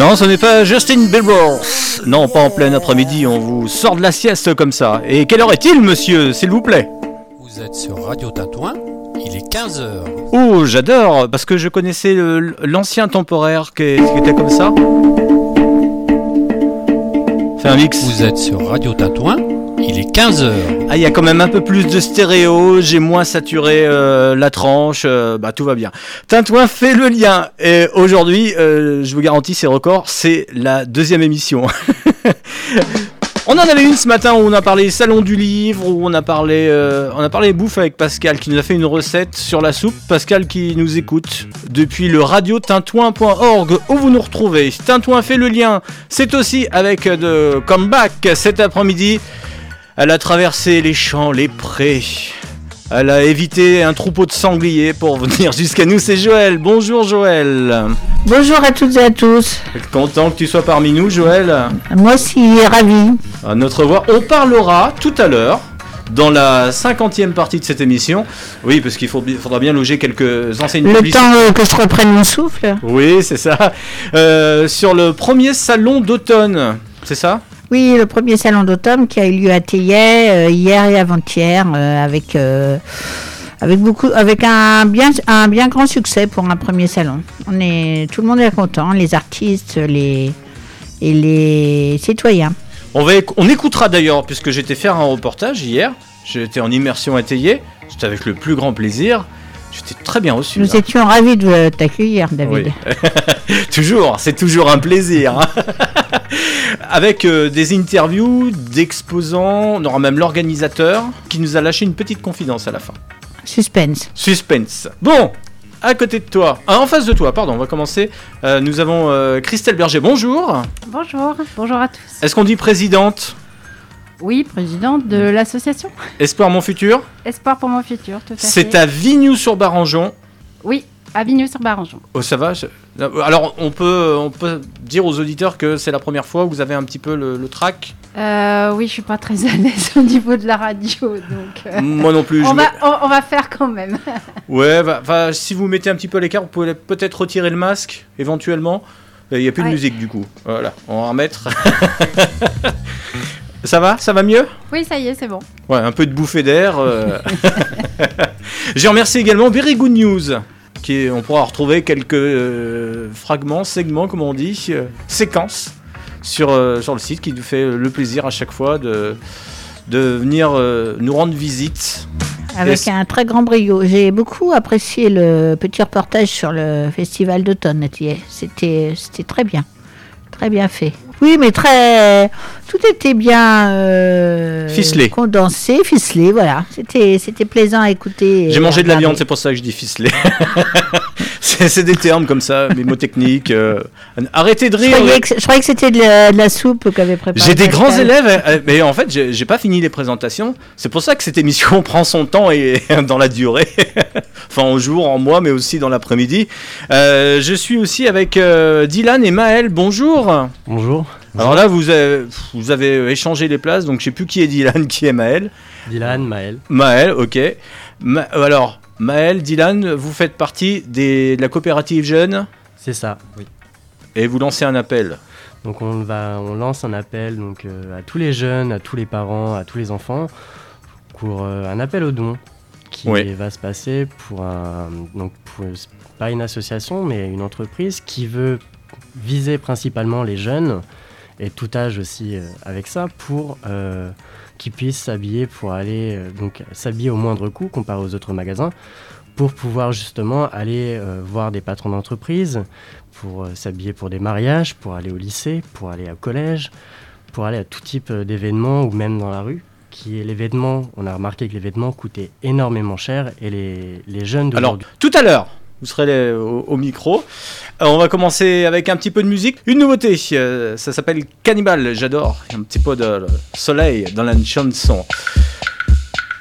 Non, ce n'est pas Justin Bieber. Non, pas en plein après-midi, on vous sort de la sieste comme ça. Et quelle heure est-il, monsieur, s'il vous plaît? Vous êtes sur Radio Tatouin, il est 15h. Oh, j'adore, parce que je connaissais l'ancien temporaire qui, était comme ça. Fais un mix. Vous êtes sur Radio Tatouin, 15h. Ah, il y a quand même un peu plus de stéréo, j'ai moins saturé euh, la tranche, euh, bah tout va bien. Tintouin fait le lien. Et aujourd'hui, euh, je vous garantis, c'est record, c'est la deuxième émission. On en avait une ce matin où on a parlé salon du livre, où on a parlé, on a parlé bouffe avec Pascal qui nous a fait une recette sur la soupe. Pascal qui nous écoute depuis le radio tintouin.org où vous nous retrouvez. Tintouin fait le lien. C'est aussi avec de comeback cet après-midi. Elle a traversé les champs, les prés. Elle a évité un troupeau de sangliers pour venir jusqu'à nous. C'est Joël. Bonjour Joël. Bonjour à toutes et à tous. Content que tu sois parmi nous, Joël. Moi aussi, ravi. À notre voix. On parlera tout à l'heure. Dans la cinquantième partie de cette émission, oui, parce qu'il faudra bien loger quelques enseignes Le temps euh, que je reprenne mon souffle. Oui, c'est ça. Euh, sur le premier salon d'automne, c'est ça? Oui, le premier salon d'automne qui a eu lieu à Théier euh, hier et avant-hier euh, avec euh, avec beaucoup avec un bien grand succès pour un premier salon. On est tout le monde est content, les artistes, les et les citoyens. On, va on écoutera d'ailleurs, puisque j'étais faire un reportage hier, j'étais en immersion atelier, c'était avec le plus grand plaisir, j'étais très bien reçu. Nous hein. étions ravis de t'accueillir, David. Oui. toujours, c'est toujours un plaisir. hein. avec euh, des interviews d'exposants, on aura même l'organisateur qui nous a lâché une petite confidence à la fin. Suspense. Suspense. Bon, à côté de toi, ah, en face de toi, pardon, on va commencer. Euh, nous avons euh, Christelle Berger, bonjour. Bonjour, bonjour à tous. Est-ce qu'on dit présidente? Oui, présidente de l'association Espoir Mon Futur Espoir pour mon futur, tout à fait. C'est à Vignoux-sur-Barangeon. Oui, à Vigneux-sur-Barangeon. Oh, ça va je- Alors, on peut, on peut dire aux auditeurs que c'est la première fois que vous avez un petit peu le, le track. Euh, oui, je suis pas très à l'aise au niveau de la radio, donc euh, Moi non plus. je on, me- va, on, on va faire quand même. Ouais, va- va- si vous mettez un petit peu à l'écart, vous pouvez peut-être retirer le masque, éventuellement. Il n'y a plus de Ouais. musique du coup. Voilà, on va en remettre. ça va? Ça va mieux? Oui, ça y est, c'est bon. Ouais, un peu de bouffée d'air. euh. Je remercie également Very Good News. Qui est- on pourra retrouver quelques euh, fragments, segments, comme on dit, euh, séquences sur, euh, sur le site qui nous fait le plaisir à chaque fois de, de venir euh, nous rendre visite. Avec un très grand brio. J'ai beaucoup apprécié le petit reportage sur le festival d'automne c'était très bien. Très bien fait. Oui, mais très. Tout était bien. euh, Ficelé. Condensé, ficelé, voilà. C'était c'était plaisant à écouter. J'ai mangé de la viande, c'est pour ça que je dis ficelé. c'est des termes comme ça, mes mots techniques. euh. Arrêtez de Je rire. croyais que, je croyais que c'était de, la- de la soupe qu'avait préparée. J'ai des grands élèves, euh, euh, mais en fait, j'ai j'ai pas fini les présentations. C'est pour ça que cette émission prend son temps et dans la durée, enfin en jour, en mois, mais aussi dans l'après-midi. Euh, je suis aussi avec euh, Dylan et Maël. Bonjour. Bonjour, Alors là, vous avez, vous avez échangé les places, donc je sais plus qui est Dylan, qui est Maël. Dylan, Maël. Maël, ok. Ma- alors, Maël, Dylan, vous faites partie des, de la coopérative jeune C'est ça, oui. et vous lancez un appel. Donc on, va, on lance un appel donc, euh, à tous les jeunes, à tous les parents, à tous les enfants pour euh, un appel aux dons qui Oui. va se passer pour un donc pour- pas une association mais une entreprise qui veut viser principalement les jeunes et tout âge aussi euh, avec ça pour euh, qu'ils puissent s'habiller pour aller euh, donc s'habiller au moindre coût comparé aux autres magasins pour pouvoir justement aller voir des patrons d'entreprise, pour s'habiller pour des mariages, pour aller au lycée, pour aller au collège, pour aller à tout type d'événements ou même dans la rue. Qui est l'événement, on a remarqué que les vêtements coûtaient énormément cher et les, les jeunes Alors, d'aujourd'hui. tout à l'heure, vous serez au, micro. Euh, on va commencer avec un petit peu de musique. Une nouveauté, euh, ça s'appelle Cannibal, j'adore. Un petit peu de soleil dans la chanson.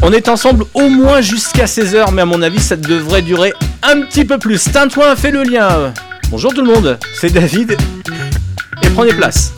On est ensemble au moins jusqu'à 16h, mais à mon avis, ça devrait durer un petit peu plus. Tintouin fait le lien. Bonjour tout le monde, c'est David. Et prenez place.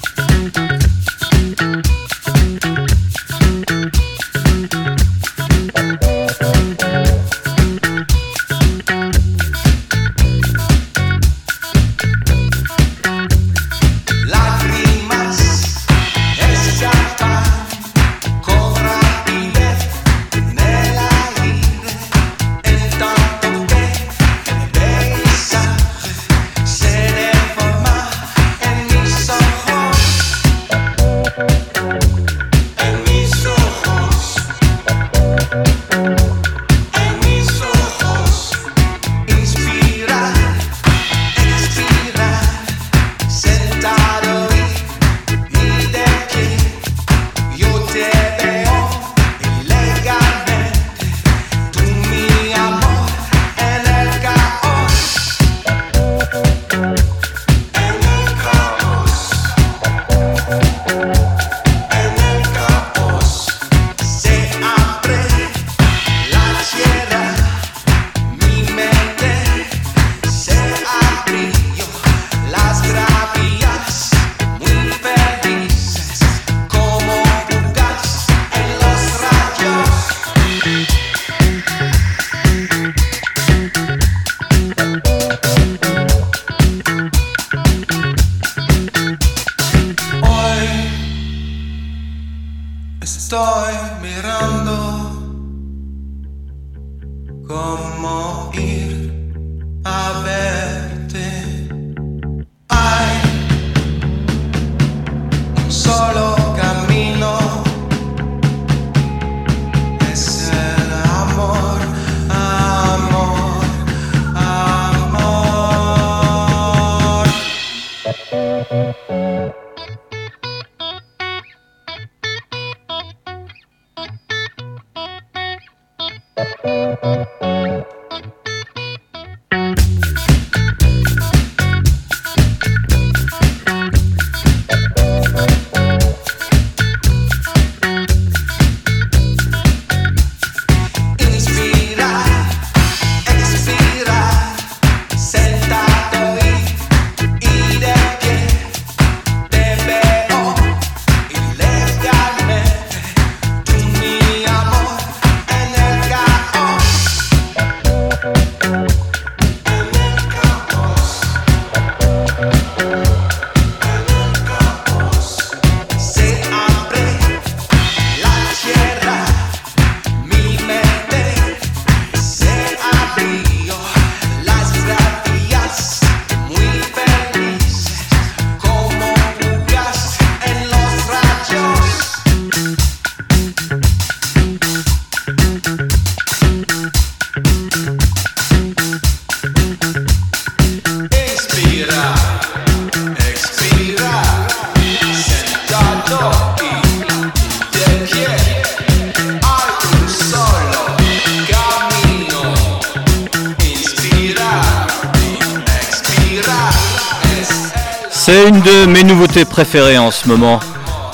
Préférées en ce moment.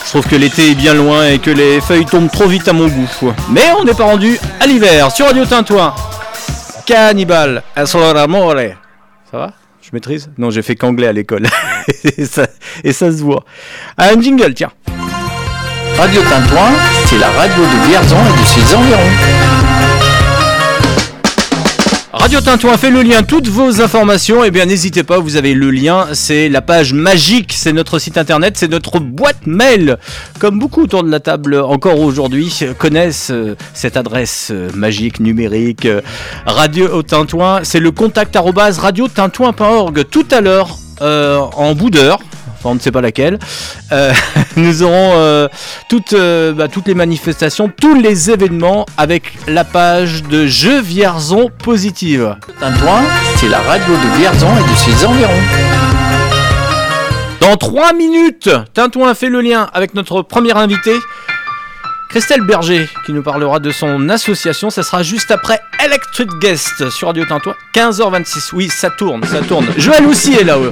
Je trouve que l'été est bien loin et que les feuilles tombent trop vite à mon goût. Mais on n'est pas rendu à l'hiver sur Radio Tintouin. Cannibal, Amore. Ça va? Je maîtrise? Non, j'ai fait qu'anglais à l'école. et, ça, se voit. Un jingle, tiens. Radio Tintouin, c'est la radio de Vierzon et de ses environs. Radio Tintouin fait le lien, toutes vos informations, et bien n'hésitez pas, vous avez le lien, c'est la page magique, c'est notre site internet, c'est notre boîte mail. Comme beaucoup autour de la table encore aujourd'hui connaissent euh, cette adresse euh, magique numérique, euh, Radio Tintouin, c'est le contact arobase radiotintouin.org. Tout à l'heure, en bout d'heure, enfin on ne sait pas laquelle, euh, nous aurons euh, toutes, euh, bah, toutes les manifestations, tous les événements avec la page de Jeux Vierzon Positive. Tintouin, c'est la radio de Vierzon et de ses environs. Dans 3 minutes, Tintouin fait le lien avec notre première invitée, Christelle Berger, qui nous parlera de son association. Ça sera juste après Electric Guest sur Radio Tintouin, 15h26. Oui, ça tourne, ça tourne. Joël aussi est là. eux.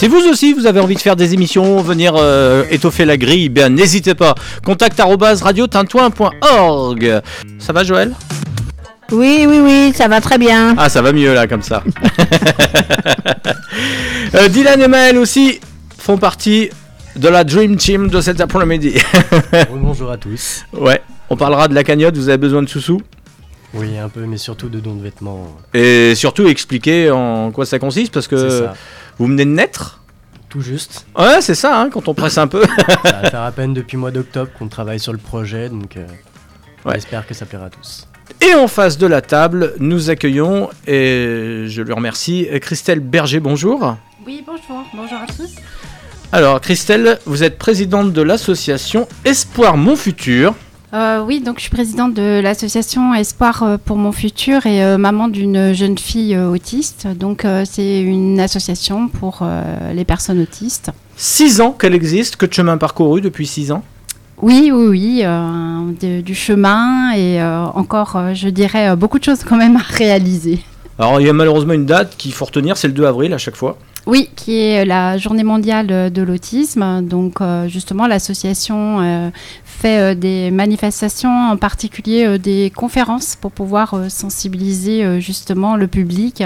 Si vous aussi vous avez envie de faire des émissions, venir euh, étoffer la grille, bien n'hésitez pas. Contact arobase radiotintouin.org. Ça va Joël? Oui, oui, oui, ça va très bien. Ah ça va mieux là comme ça. Euh, Dylan et Maël aussi font partie de la Dream Team de cet après-midi. Bonjour à tous. ouais, on parlera de la cagnotte, vous avez besoin de sous-sous? Oui, un peu, mais surtout de dons de vêtements. Et surtout expliquer en quoi ça consiste parce C'est que ça. Vous venez de naître. Tout juste. Ouais, c'est ça, hein, quand on presse un peu. Ça va faire à peine depuis le mois d'octobre qu'on travaille sur le projet, donc euh, Ouais. j'espère que ça plaira à tous. Et en face de la table, nous accueillons, et je lui remercie, Christelle Berger, bonjour. Oui, bonjour. Bonjour à tous. Alors Christelle, vous êtes présidente de l'association Espoir Mon Futur. Euh, oui, donc je suis présidente de l'association Espoir euh, pour mon futur et euh, maman d'une jeune fille euh, autiste. Donc c'est une association pour les personnes autistes. Six ans qu'elle existe, que de chemin parcouru depuis six ans. Oui, oui, oui, de- du chemin et encore, je dirais, beaucoup de choses quand même à réaliser. Alors il y a malheureusement une date qu'il faut retenir, c'est le 2 avril à chaque fois. Oui, qui est la journée mondiale de l'autisme. Donc euh, justement, l'association euh, fait euh, des manifestations, en particulier euh, des conférences pour pouvoir euh, sensibiliser euh, justement le public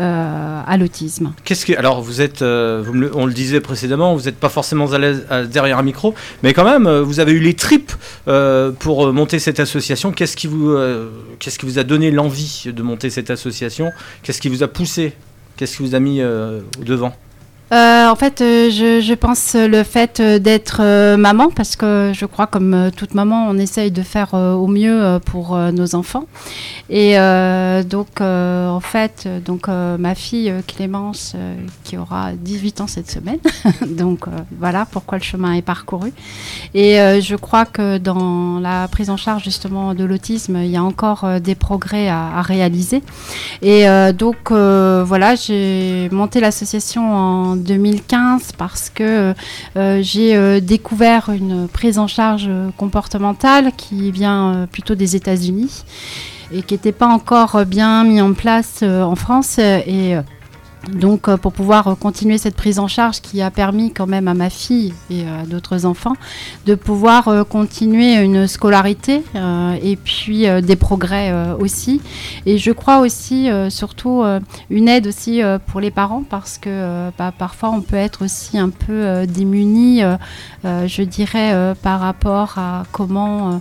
euh, à l'autisme. Qu'est-ce que alors vous êtes, euh, on le disait précédemment, vous n'êtes pas forcément à l'aise euh, derrière un micro, mais quand même euh, vous avez eu les tripes euh, pour euh, monter cette association. Qu'est-ce qui vous, euh, qu'est-ce qui vous a donné l'envie de monter cette association? Qu'est-ce qui vous a poussé? Qu'est-ce qui vous a mis euh, au devant? Euh, en fait, euh, je, pense le fait euh, d'être maman, parce que je crois comme toute maman, on essaye de faire au mieux pour nos enfants. Et donc, en fait, donc ma fille Clémence, qui aura 18 ans cette semaine, donc voilà pourquoi le chemin est parcouru. Et je crois que dans la prise en charge justement de l'autisme, il y a encore des progrès à, réaliser. Et donc voilà, j'ai monté l'association en 2015 parce que euh, j'ai euh, découvert une prise en charge euh, comportementale qui vient euh, plutôt des États-Unis et qui n'était pas encore euh, bien mis en place euh, en France. euh, et euh, donc, euh, pour pouvoir euh, continuer cette prise en charge qui a permis quand même à ma fille et euh, à d'autres enfants de pouvoir euh, continuer une scolarité euh, et puis euh, des progrès euh, aussi. Et je crois aussi, euh, surtout, euh, une aide aussi euh, pour les parents parce que euh, bah, parfois on peut être aussi un peu euh, démuni, euh, euh, je dirais, euh, par rapport à comment.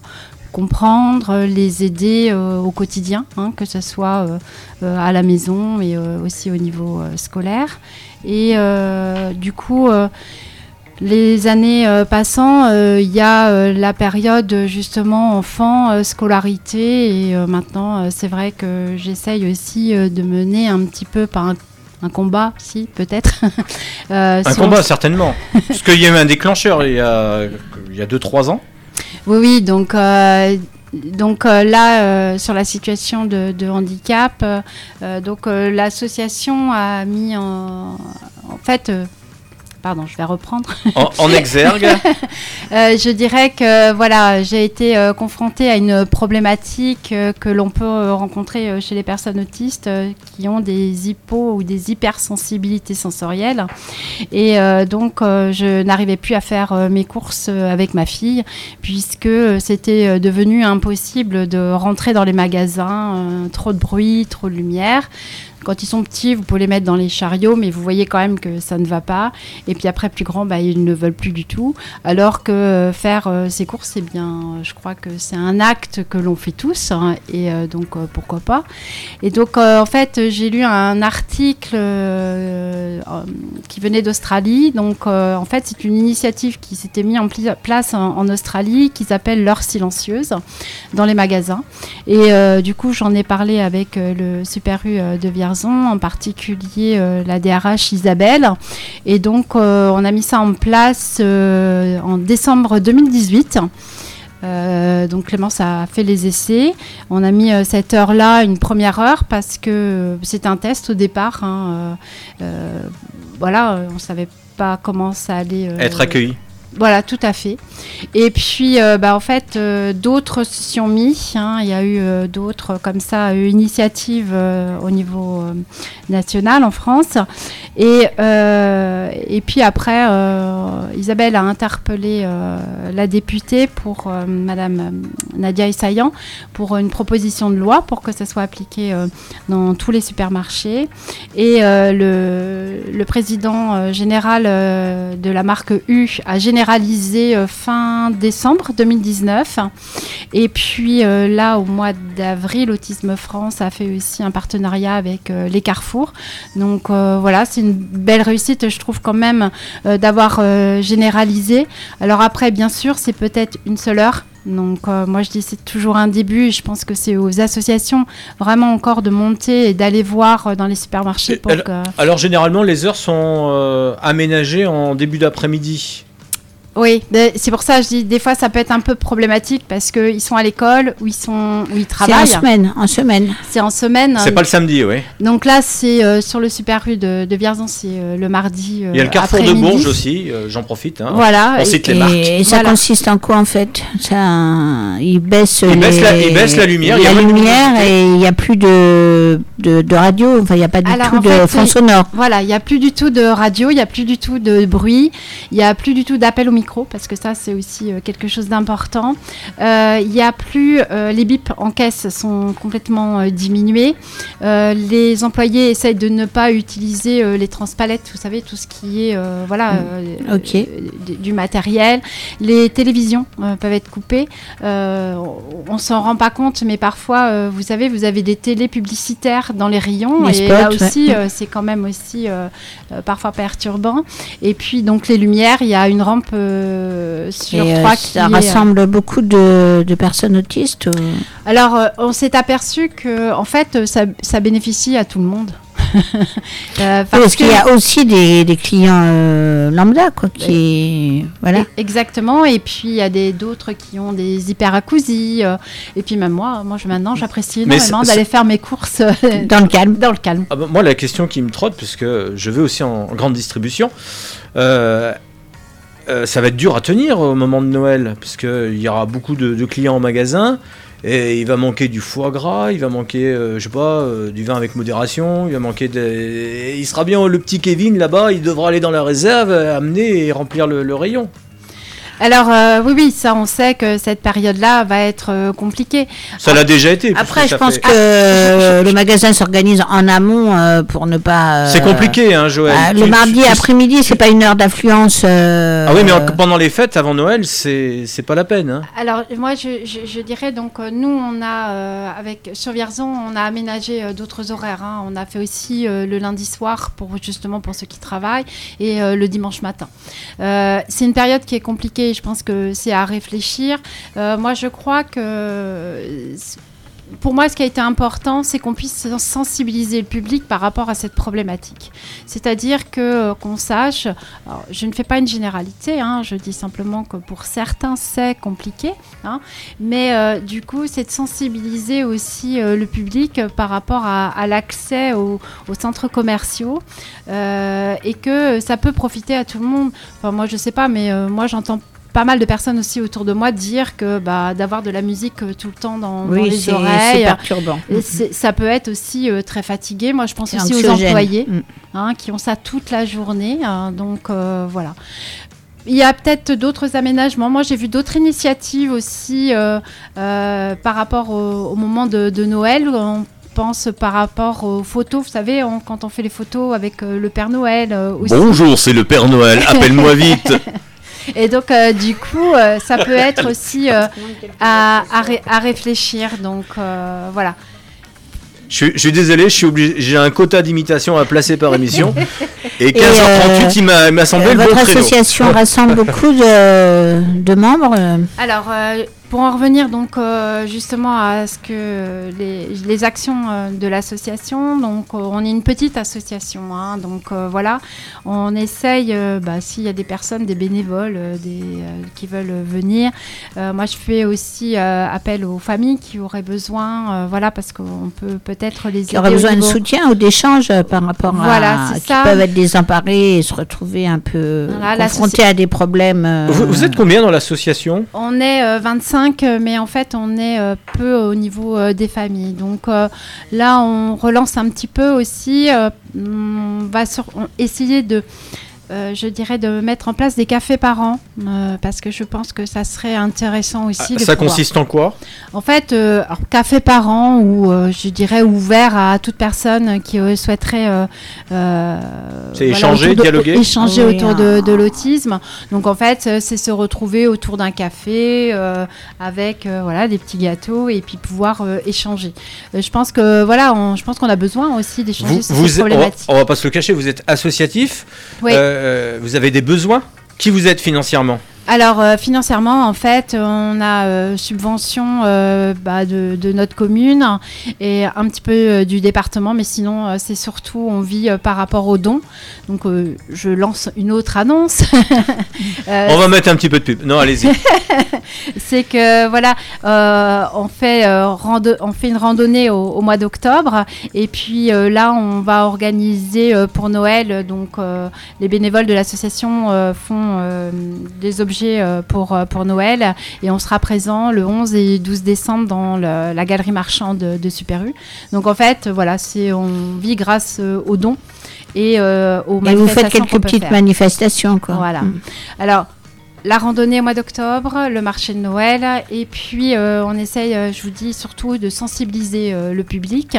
Comprendre, euh, les aider euh, au quotidien, hein, que ce soit euh, à la maison mais euh, aussi au niveau scolaire. Et du coup, les années euh, passant, euh, il y a euh, la période justement enfant, scolarité, et maintenant c'est vrai que j'essaye aussi de mener un petit peu par un, un combat, si peut-être. Un sur- combat certainement, parce qu'il y a eu un déclencheur il y a il y a deux trois ans. Oui, oui, donc, euh, euh, là, euh, sur la situation de, handicap, donc l'association a mis en fait. Pardon, je vais reprendre. En, en exergue, Euh, je dirais que voilà, j'ai été euh, confrontée à une problématique euh, que l'on peut rencontrer chez les personnes autistes qui ont des hypo ou des hypersensibilités sensorielles. Et donc, je n'arrivais plus à faire mes courses avec ma fille puisque c'était devenu impossible de rentrer dans les magasins, trop de bruit, trop de lumière. Quand ils sont petits, vous pouvez les mettre dans les chariots, mais vous voyez quand même que ça ne va pas. Et puis après, plus grands, bah, ils ne veulent plus du tout. Alors que faire euh, ces courses, eh bien, euh, je crois que c'est un acte que l'on fait tous. hein, et euh, donc, pourquoi pas. Et donc, en fait, j'ai lu un article qui venait d'Australie. Donc, en fait, c'est une initiative qui s'était mise en place en, Australie, qui s'appelle L'heure silencieuse, dans les magasins. Et du coup, j'en ai parlé avec le Super U de En particulier euh, la DRH Isabelle. Et donc, euh, on a mis ça en place euh, en décembre 2018. Euh, donc Clémence a fait les essais. On a mis cette heure-là, une première heure, parce que c'est un test au départ. hein, voilà, on savait pas comment ça allait être accueilli. Voilà, tout à fait. Et puis, euh, bah, en fait, euh, d'autres s'y sont mis. hein. Il y a eu euh, d'autres, comme ça, initiatives au niveau national en France. Et, puis après, Isabelle a interpellé la députée pour Madame Nadia Essayan pour une proposition de loi pour que ça soit appliqué dans tous les supermarchés. Et le, le président général de la marque U a généralisé euh, fin décembre 2019. Et puis euh, là, au mois d'avril, Autisme France a fait aussi un partenariat avec euh, les Carrefour. Donc voilà, c'est une belle réussite, je trouve quand même, d'avoir généralisé. Alors après, bien sûr, c'est peut-être une seule heure. Donc euh, moi je dis c'est toujours un début et je pense que c'est aux associations vraiment encore de monter et d'aller voir euh, dans les supermarchés pour que... Alors généralement les heures sont euh, aménagées en début d'après-midi. Oui, c'est pour ça que je dis des fois ça peut être un peu problématique parce qu'ils sont à l'école ou ils sont où ils C'est en travaillent. semaine, en semaine. C'est en semaine. C'est pas le samedi, oui. Donc là c'est euh, sur le super rue de, de Vierzon, c'est euh, le mardi. Il y a le carrefour de. Bourges aussi, euh, j'en profite. hein. Voilà. On et- cite les Et, marques. et ça Voilà. consiste en quoi en fait? Ça, Ils baissent Ils baissent les- la- ils baissent la lumière, il y a la moins de lumière et il n'y a plus de, de, de radio, enfin il n'y a pas du Alors, tout de fait, fond sonore. Voilà, il n'y a plus du tout de radio, il n'y a plus du tout de bruit, il n'y a plus du tout d'appel au micro, parce que ça, c'est aussi euh, quelque chose d'important. Euh, Il n'y a plus, euh, les bips en caisse sont complètement diminués. Les employés essayent de ne pas utiliser les transpalettes, vous savez, tout ce qui est, voilà, euh, du- matériel. Les télévisions peuvent être coupées. On s'en rend pas compte, mais parfois, vous savez, vous avez des télés publicitaires dans les rayons, Les et spots, là aussi, euh, c'est quand même aussi parfois perturbant. Et puis donc les lumières, il y a une rampe euh, sur Et, euh, trois qui ça euh, rassemble beaucoup de, de personnes autistes. ou- Alors euh, on s'est aperçu que en fait euh, ça, ça bénéficie à tout le monde. Euh, Parce qu'il y a aussi des, des clients euh, lambda, quoi, qui. Voilà. E- Exactement. Et puis il y a des d'autres qui ont des hyperacousies. euh, et puis même moi, moi je, maintenant j'apprécie énormément d'aller faire mes courses euh, Dans le calme. dans le calme. Ah bah, moi, la question qui me trotte, puisque je vais aussi en, en grande distribution, euh, ça va être dur à tenir au moment de Noël, puisqu'il y aura beaucoup de, clients en magasin, et il va manquer du foie gras, il va manquer, euh, je sais pas, euh, du vin avec modération, il va manquer de... Il sera bien le petit Kevin là-bas, il devra aller dans la réserve, amener et remplir le rayon. Alors euh, oui, oui, ça on sait que cette période-là va être euh, compliquée. Ça l'a déjà été. Après, je pense fait- que euh, le magasin s'organise en amont euh, pour ne pas. euh, C'est compliqué, hein, Joël. bah, le tu- mardi tu- après-midi, c'est pas une heure d'affluence. euh, Ah oui, mais en- pendant les fêtes, avant Noël, c'est c'est pas la peine. hein. Alors moi je, je- je dirais donc nous on a euh, avec sur Vierzon on a aménagé euh, d'autres horaires. hein. On a fait aussi euh, le lundi soir pour justement pour ceux qui travaillent et euh, le dimanche matin. Euh, c'est une période qui est compliquée. Je pense que c'est à réfléchir. Euh, moi je crois que pour moi, ce qui a été important, c'est qu'on puisse sensibiliser le public par rapport à cette problématique. C'est-à-dire que euh, qu'on sache, je ne fais pas une généralité, hein, je dis simplement que pour certains c'est compliqué, hein, mais euh, du coup c'est de sensibiliser aussi le public par rapport à, l'accès aux, centres commerciaux et que ça peut profiter à tout le monde. Enfin, moi je sais pas, mais moi j'entends pas mal de personnes aussi autour de moi dire que bah, d'avoir de la musique euh, tout le temps dans, les c'est oreilles, perturbant. et c'est- ça peut être aussi euh, très fatigué. Moi, je pense aussi aux employés Mm. hein, qui ont ça toute la journée. hein, donc euh, voilà. Il y a peut-être d'autres aménagements. Moi, j'ai vu d'autres initiatives aussi euh, euh, par rapport au, au moment de, de Noël. On pense par rapport aux photos. Vous savez, on- quand on fait les photos avec euh, le Père Noël euh, aussi. Bonjour, c'est le Père Noël, appelle-moi vite. Et donc, euh, du coup, euh, ça peut être aussi euh, à, à ré- à réfléchir. Donc, euh, voilà. Je suis, je suis désolé, je suis obligé, j'ai un quota d'imitation à placer par émission. Et 15h38, euh, il m'a il m'a semblé le bon votre créneau. association rassemble beaucoup de, de membres. Alors, euh, Pour en revenir donc euh, justement à ce que les, les actions euh, de l'association, donc euh, on est une petite association, hein, donc euh, voilà, on essaye, euh, bah, s'il y a des personnes, des bénévoles, euh, des, euh, qui veulent venir. Euh, moi, je fais aussi euh, appel aux familles qui auraient besoin, euh, voilà, parce qu'on peut peut-être les Qui auraient aider au besoin de soutien ou d'échange par rapport Voilà, à. c'est qui ça. peuvent être désemparés et se retrouver un peu Voilà, confrontés à des problèmes. euh, Vous, vous êtes combien dans l'association? On est euh, 25, mais en fait, on est euh, peu au niveau euh, des familles. Donc euh, là, on relance un petit peu aussi. on va sur- essayer de, euh, je dirais, de mettre en place des cafés par an, euh, parce que je pense que ça serait intéressant aussi. de Ça pouvoir- consiste en quoi? En fait, euh, alors, café par an, ou euh, je dirais ouvert à toute personne qui euh, souhaiterait euh, euh, C'est échanger, autour de- dialoguer? échanger Oui, autour de, ah. de l'autisme. Donc en fait, c'est se retrouver autour d'un café euh, avec euh, voilà des petits gâteaux et puis pouvoir euh, échanger. Je pense que voilà, on- je pense qu'on a besoin aussi d'échanger vous, sur vous ces êtes- on, va, problématiques. on va pas se le cacher, vous êtes associatif. Oui. Euh, vous avez des besoins? Qui vous êtes financièrement? Alors euh, financièrement, en fait, on a euh, subvention euh, bah, de, de notre commune et un petit peu du département, mais sinon c'est surtout on vit par rapport aux dons. Donc je lance une autre annonce. On va mettre un petit peu de pub. Non, allez-y. c'est que voilà, on fait on fait une randonnée au, au mois d'octobre et puis là on va organiser pour Noël donc les bénévoles de l'association font des objets euh, pour euh, pour Noël et on sera présent le 11 et 12 décembre dans le- la galerie marchande de, de Super U. Donc en fait voilà, on vit grâce euh, aux dons et euh, aux Et vous faites manifestations quelques petites faire. manifestations, quoi. Voilà. Mm. Alors, la randonnée au mois d'octobre, le marché de Noël, et puis euh, on essaye, euh, je vous dis, surtout de sensibiliser euh, le public.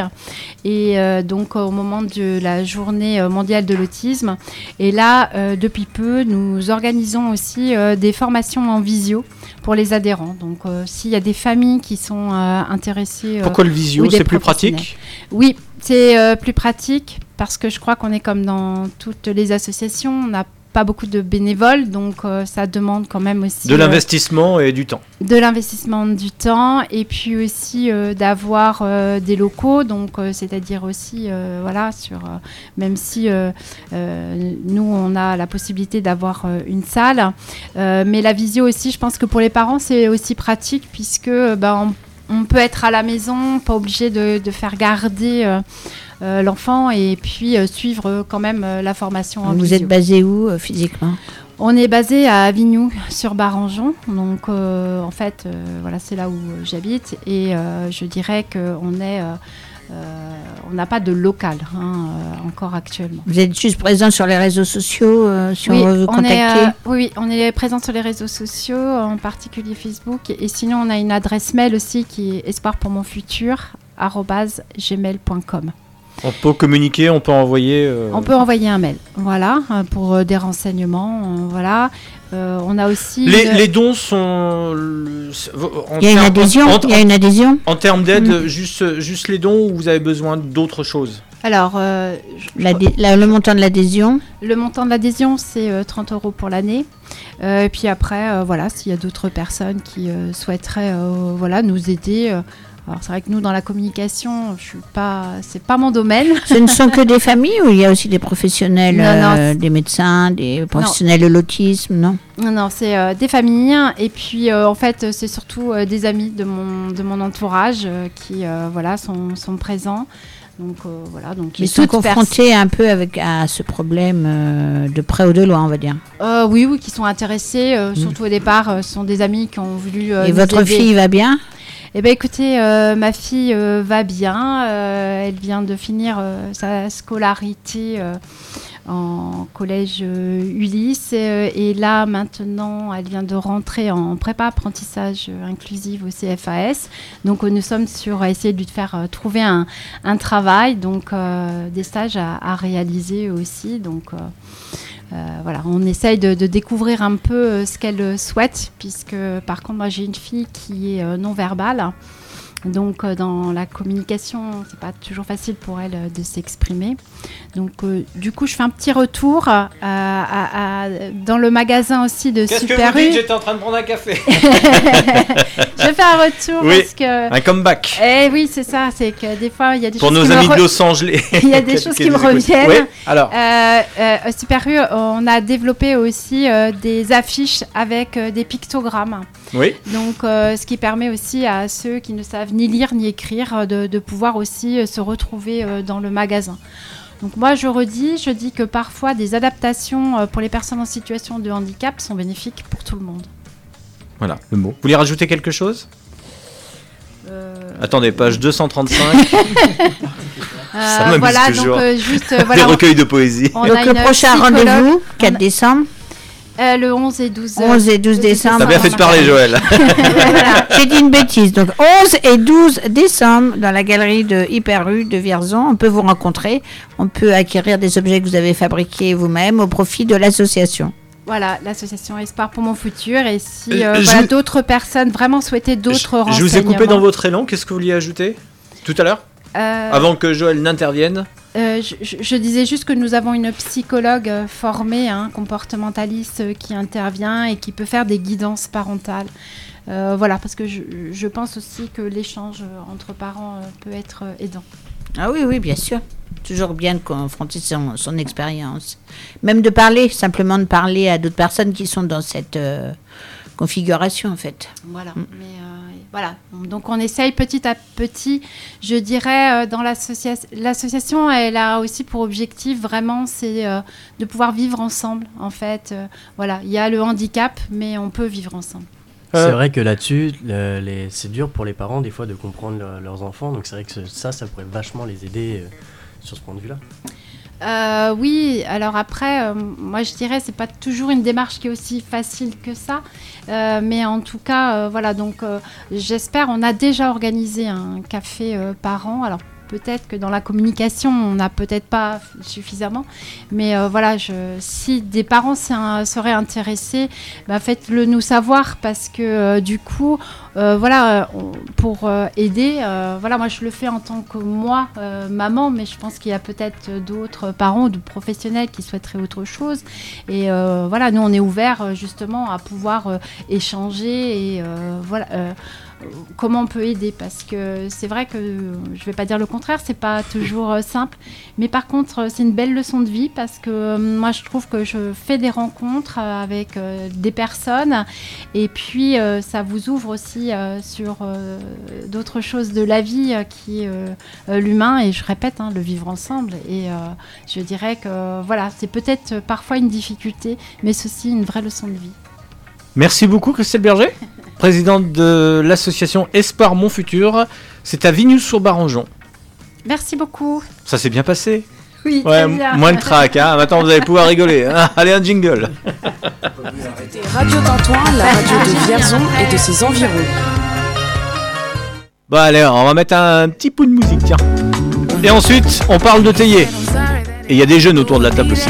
Et donc au moment de la journée mondiale de l'autisme. Et là, depuis peu, nous organisons aussi des formations en visio pour les adhérents. Donc s'il y a des familles qui sont intéressées... Pourquoi le visio C'est plus pratique? Oui, c'est plus pratique parce que je crois qu'on est comme dans toutes les associations, on n'a pas beaucoup de bénévoles, donc euh, ça demande quand même aussi De euh, l'investissement et du temps. de l'investissement du temps et puis aussi euh, d'avoir des locaux, donc c'est-à-dire aussi voilà sur même si nous on a la possibilité d'avoir une salle, mais la visio aussi, je pense que pour les parents c'est aussi pratique puisque on, on peut être à la maison, pas obligé de, de faire garder euh, l'enfant et puis euh, suivre euh, quand même la formation en Vous visio. êtes basé où physiquement? On est basé à Avignon sur Barangeon, donc en fait voilà c'est là où j'habite. Et je dirais qu'on est euh, on n'a pas de local hein, euh, encore actuellement. Vous êtes juste présent sur les réseaux sociaux, euh, si Oui, on veut vous on contacter? est, oui, on est présent sur les réseaux sociaux, en particulier Facebook, et sinon on a une adresse mail aussi qui est espoir On peut communiquer, on peut envoyer. euh, On peut envoyer un mail, voilà, euh, pour euh, des renseignements, voilà. Euh, on a aussi Les, une- les dons sont. Il y a une adhésion en- Il y a une adhésion En termes d'aide, Mm. juste, juste les dons ou vous avez besoin d'autres choses Alors, euh, je- L'adhé- la- Le montant de l'adhésion le montant de l'adhésion, c'est euh, 30 euros pour l'année. Euh, et puis après, euh, voilà, s'il y a d'autres personnes qui euh, souhaiteraient euh, voilà, nous aider. Alors, c'est vrai que nous, dans la communication, je suis pas, c'est pas mon domaine. Ce ne sont que des familles ou il y a aussi des professionnels, Non, non, euh, des médecins, des professionnels de l'autisme, non? Non, non, c'est euh, des familles. Et puis, euh, en fait, c'est surtout des amis de mon, de mon entourage qui voilà, sont, sont présents. Donc, voilà. Donc, Ils sont confrontés un peu avec, à ce problème de près ou de loin, on va dire. Oui, oui, qui sont intéressés. Surtout au départ, ce sont des amis qui ont voulu. Et votre aider. fille va bien? Eh bien, écoutez, euh, ma fille euh, va bien. euh, elle vient de finir sa scolarité en collège Ulysse. et là, maintenant, elle vient de rentrer en prépa apprentissage inclusive au CFAS. Donc, nous sommes sur essayer de lui faire trouver un, un travail, donc des stages à, à réaliser aussi. Donc, voilà, on essaye de, de découvrir un peu euh, ce qu'elle euh, souhaite, puisque par contre, moi j'ai une fille qui est euh, non verbale. Donc euh, dans la communication, c'est pas toujours facile pour elle euh, de s'exprimer. Donc euh, du coup, je fais un petit retour euh, à- à- dans le magasin aussi de Super U. J'étais en train de prendre un café. Je fais un retour Oui. parce que. Un comeback. Eh oui, c'est ça. C'est que des fois, il y a des Pour choses nos qui me amis de re- Los Angeles. Il y a des choses qui me reviennent. Oui, alors. Euh, euh, Super U, on a développé aussi euh, des affiches avec euh, des pictogrammes. Oui. Donc, euh, ce qui permet aussi à ceux qui ne savent ni lire ni écrire euh, de, de pouvoir aussi euh, se retrouver euh, dans le magasin. Donc moi, je redis, je dis que parfois des adaptations euh, pour les personnes en situation de handicap sont bénéfiques pour tout le monde. Voilà, le mot. Vous voulez rajouter quelque chose? Euh, Attendez, page 235. euh, m'amuse voilà, donc euh, juste euh, Des voilà, on- recueils de poésie. on Donc a le prochain rendez-vous, 4 on a- décembre, euh, le 11 et 12. euh, 11 et 12 décembre. T'as bien fait de parler, Joël. Voilà, j'ai dit une bêtise. Donc 11 et 12 décembre, dans la galerie de Hyper U de Vierzon, on peut vous rencontrer. On peut acquérir des objets que vous avez fabriqués vous-même au profit de l'association. Voilà, l'association Espoir pour mon futur. Et si Euh, euh, voilà, d'autres personnes vraiment souhaitaient d'autres Je, renseignements. je vous ai coupé dans votre élan. Qu'est-ce que vous vouliez ajouter? Tout à l'heure? Euh, Avant que Joël n'intervienne euh, je, je- je disais juste que nous avons une psychologue euh, formée, hein, comportementaliste, qui intervient et qui peut faire des guidances parentales. Euh, voilà, parce que je, je pense aussi que l'échange entre parents peut être aidant. Ah oui, oui, bien sûr. Toujours bien de confronter son, son expérience. Même de parler, simplement de parler à d'autres personnes qui sont dans cette euh, configuration, en fait. Voilà. Mais euh, voilà. Donc on essaye petit à petit. Je dirais euh, dans l'association, l'association, elle a aussi pour objectif vraiment, c'est euh, de pouvoir vivre ensemble. En fait, Euh, voilà. Il y a le handicap, mais on peut vivre ensemble. Euh, C'est vrai que là-dessus, le- les- c'est dur pour les parents des fois de comprendre leur- leurs enfants. Donc c'est vrai que ce- ça, ça pourrait vachement les aider euh, sur ce point de vue-là. Euh, oui, alors après, euh, moi je dirais c'est pas toujours une démarche qui est aussi facile que ça, Euh, mais en tout cas, voilà. Donc j'espère, on a déjà organisé un café par an. Alors peut-être que dans la communication, on n'a peut-être pas suffisamment, mais euh, voilà, si des parents seraient intéressés, bah, faites-le nous savoir parce que euh, du coup, euh, voilà, pour aider, voilà, moi je le fais en tant que moi, maman, mais je pense qu'il y a peut-être d'autres parents ou de professionnels qui souhaiteraient autre chose. Et voilà, nous on est ouverts justement à pouvoir échanger et voilà. Comment on peut aider? Parce que c'est vrai que je vais pas dire le contraire c'est pas toujours euh, simple. Mais par contre euh, c'est une belle leçon de vie parce que euh, moi je trouve que je fais des rencontres avec des personnes. Et puis ça vous ouvre aussi sur d'autres choses de la vie qui est l'humain. Et je répète hein, le vivre ensemble. Et je dirais que voilà c'est peut-être parfois une difficulté mais ceci une vraie leçon de vie. Merci beaucoup, Christelle Berger, présidente de l'association Espoir Mon Futur. C'est à Vignous-sur-Barangeon. merci beaucoup Ça s'est bien passé oui Ouais, bien. moins de trac, hein. Maintenant, vous allez pouvoir rigoler. hein. Allez, un jingle. Radio Tintouin, la radio de Vierzon et de ses environs. Bon, allez, on va mettre un petit peu de musique, tiens. Et ensuite, on parle de théier. Et il y a des jeunes autour de la table aussi.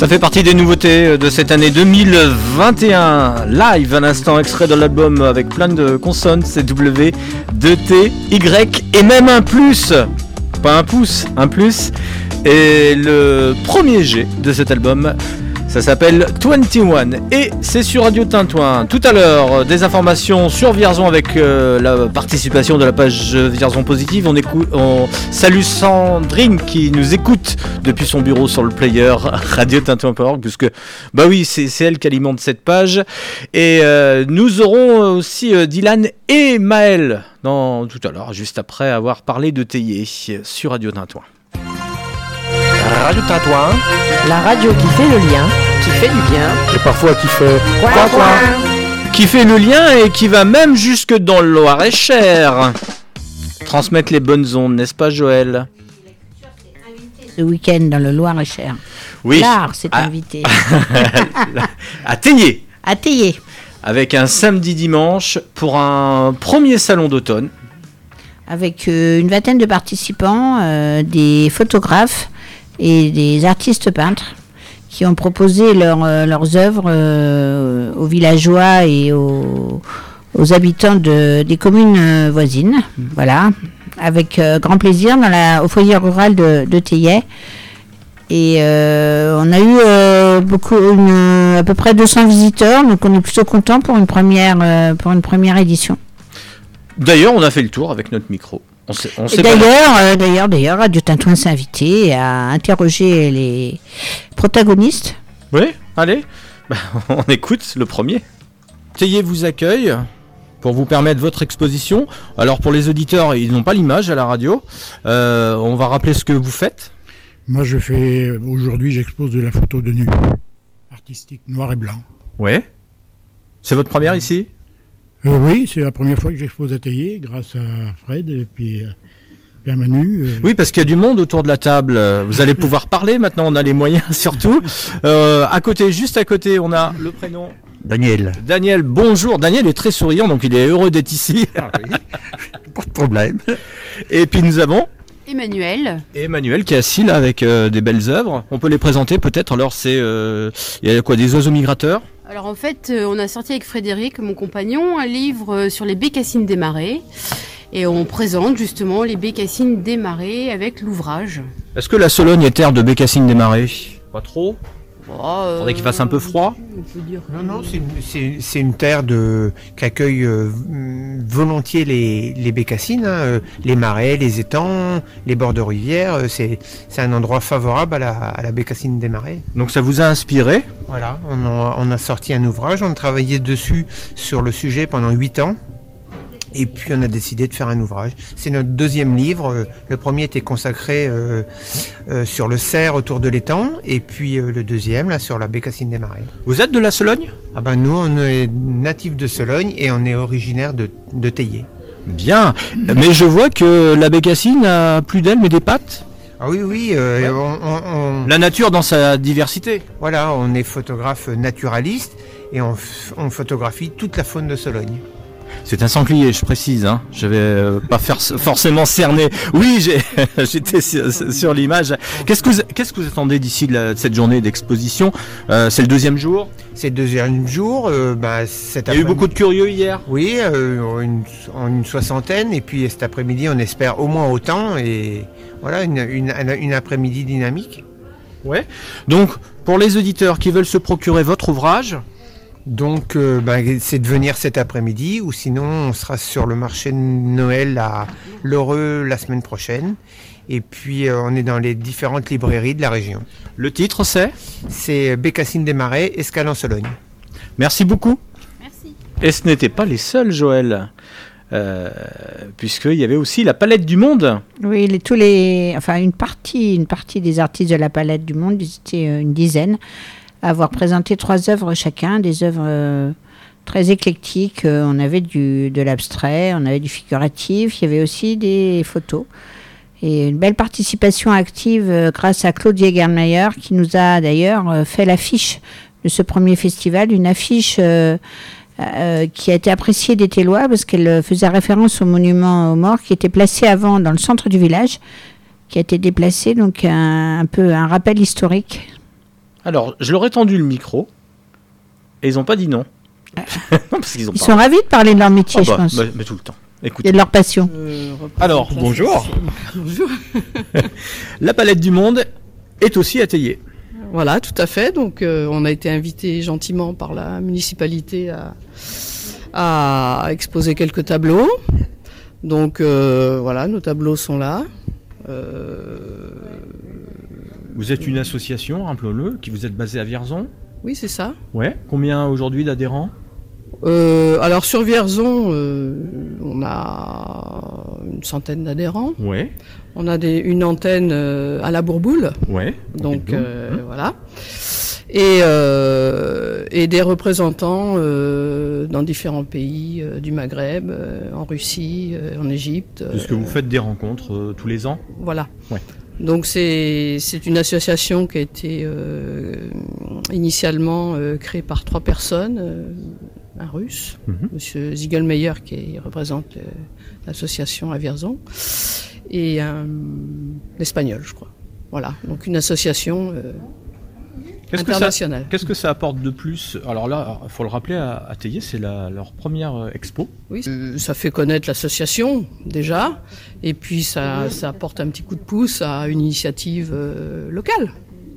Ça fait partie des nouveautés de cette année 2021. Live, un instant extrait de l'album avec plein de consonnes, c'est W, 2T, Y et même un plus. Pas un pouce, un plus. Et le premier G de cet album, ça s'appelle 21 et c'est sur Radio Tintouin. Tout à l'heure, euh, des informations sur Vierzon avec euh, la participation de la page Vierzon Positive. On, écoute, salue Sandrine qui nous écoute depuis son bureau sur le player radiotintouin.org puisque bah oui, c'est elle qui alimente cette page. Et euh, nous aurons aussi euh, Dylan et Maël tout à l'heure, juste après avoir parlé de Théier sur Radio Tintouin. Radio Tintouin, la radio qui fait le lien, qui fait du bien. Et parfois qui fait quoi quoi. qui fait le lien et qui va même jusque dans le Loir-et-Cher. Transmettre les bonnes ondes, n'est-ce pas Joël? Ce week-end dans le Loir-et-Cher. Oui. L'art s'est Ah. invité. À Théier, À Théier. avec un samedi dimanche pour un premier salon d'automne. avec euh, une vingtaine de participants, euh, des photographes et des artistes peintres qui ont proposé leur, euh, leurs œuvres euh, aux villageois et aux, habitants de, des communes euh, voisines. Voilà, avec grand plaisir dans la, au foyer rural de, de. Et on a eu beaucoup, à peu près 200 visiteurs, donc on est plutôt content pour une première, pour une première édition. D'ailleurs, on a fait le tour avec notre micro. On D'ailleurs, euh, d'ailleurs, d'ailleurs, Radio Tintouin s'est invité à interroger les protagonistes. Oui, allez, Bah, on écoute le premier. Théier vous accueille pour vous permettre votre exposition. Alors pour les auditeurs, ils n'ont pas l'image à la radio. Euh, on va rappeler ce que vous faites. Moi, je fais. Aujourd'hui, j'expose de la photo de nu. Artistique, noir et blanc. Ouais. C'est votre première ici? Euh, oui, c'est la première fois que j'expose à Théier, grâce à Fred et puis, euh, puis à Manu. euh. Oui, parce qu'il y a du monde autour de la table. Euh, Vous allez pouvoir parler maintenant, on a les moyens surtout. Euh, à côté, juste à côté, on a le prénom. Daniel. Daniel, bonjour. Daniel est très souriant, donc il est heureux d'être ici. Pas de problème. Et puis nous avons Emmanuel. Emmanuel qui est assis là avec euh, des belles œuvres. On peut les présenter peut-être. Alors c'est, euh, il y a quoi, des oiseaux migrateurs? Alors en fait, euh, on a sorti avec Frédéric, mon compagnon, un livre euh, sur les bécassines des marais. Et on présente justement les bécassines des marais avec l'ouvrage. Est-ce que la Sologne est terre de bécassines des marais? Pas trop. Oh, Faudrait qu'il fasse un peu froid. Non, non, c'est une, terre de, qui accueille euh, volontiers les, les bécassines, hein, euh, les marais, les étangs, les bords de rivière. euh, C'est c'est un endroit favorable à la, à la bécassine des marais. Donc ça vous a inspiré? Voilà, on a, on a sorti un ouvrage, on a travaillé dessus sur le sujet pendant huit ans. Et puis on a décidé de faire un ouvrage. C'est notre deuxième livre. Le premier était consacré euh, euh, sur le cerf autour de l'étang, et puis euh, le deuxième là sur la bécassine des marais. Vous êtes de la Sologne? Ah ben nous on est natif de Sologne et on est originaire de, de Théier. Bien. Mais je vois que la bécassine a plus d'ailes mais des pattes. Ah oui oui, euh, on, on- on- La nature dans sa diversité. voilà, on est photographe naturaliste et on photographie toute la faune de Sologne. C'est un sanglier, je précise. Hein. Je vais euh, pas faire forcément cerner. Oui, j'étais sur, sur l'image. Qu'est-ce que vous, qu'est-ce que vous attendez d'ici de, cette journée d'exposition? Euh, C'est le deuxième jour? C'est le deuxième jour. euh, bah, cet Il y a eu beaucoup de curieux hier? Oui, une, en une soixantaine. Et puis cet après-midi, on espère au moins autant. Et voilà, une, une, une après-midi dynamique. Ouais. Donc, pour les auditeurs qui veulent se procurer votre ouvrage, Donc, euh, bah, c'est de venir cet après-midi. Ou sinon, on sera sur le marché de Noël à Lheureux la semaine prochaine. Et puis, euh, on est dans les différentes librairies de la région. le titre c'est C'est Bécassine des Marais, Escale en Sologne. Merci beaucoup. Merci. Et ce n'était pas les seuls, Joël. Euh, Puisqu'il y avait aussi la palette du monde. Oui, les- tous les, enfin une partie, une partie des artistes de la palette du monde, ils étaient euh, une dizaine, avoir présenté trois œuvres chacun, des œuvres euh, très éclectiques. Euh, on avait du, de l'abstrait, on avait du figuratif, il y avait aussi des photos. Et une belle participation active euh, grâce à Claude Jägermeier qui nous a d'ailleurs fait l'affiche de ce premier festival, une affiche qui a été appréciée des Télois parce qu'elle faisait référence au monument aux morts qui était placé avant dans le centre du village, qui a été déplacé, donc un peu un rappel historique. Alors, je leur ai tendu le micro et ils n'ont pas dit non. non, parce qu'ils ont Ils sont ravis de parler de leur métier, Ah je bah, pense. bah, mais tout le temps. Écoute. Et de leur passion. Alors, bonjour. La palette du monde est aussi à Théier. Voilà, tout à fait. Donc, euh, on a été invité gentiment par la municipalité à, à exposer quelques tableaux. Donc, euh, voilà, nos tableaux sont là. Vous êtes une association, rappelons-le, qui vous êtes basée à Vierzon. oui, c'est ça. Ouais. Combien aujourd'hui d'adhérents Euh, alors, sur Vierzon, euh, on a une centaine d'adhérents. Ouais. On a des, une antenne euh, à la Bourboule. Ouais. Donc euh, voilà. Et, et des représentants dans différents pays du Maghreb, en Russie, en Égypte. Parce que vous faites des rencontres tous les ans Voilà. Ouais. Donc c'est c'est une association qui a été euh, initialement euh, créée par trois personnes, euh, un russe, Mhm. Monsieur Ziegelmeyer qui représente euh, l'association à Vierzon, et un espagnol, je crois. Voilà, donc une association Qu'est-ce que, ça, internationale. qu'est-ce que ça apporte de plus Alors là, il faut le rappeler, à, à Théier, c'est la- leur première euh, expo. Oui, ça fait connaître l'association déjà, et puis ça, ça apporte un petit coup de pouce à une initiative euh, locale.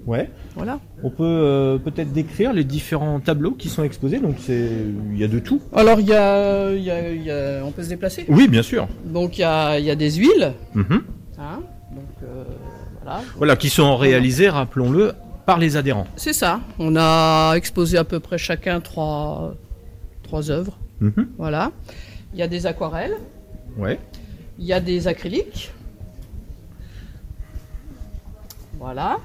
Ouais. Voilà. On peut euh, peut-être décrire les différents tableaux qui sont exposés. Donc c'est, il y a de tout. Alors il y a, il y a- il y a- on peut se déplacer? Oui, bien sûr. Donc il y a, il y a des huiles. Mhm. hein, donc euh, voilà. Voilà, qui sont réalisés, rappelons-le, par les adhérents. C'est ça. On a exposé à peu près chacun trois, trois œuvres. Mhm. Voilà. Il y a des aquarelles. Ouais. Il y a des acryliques. Voilà.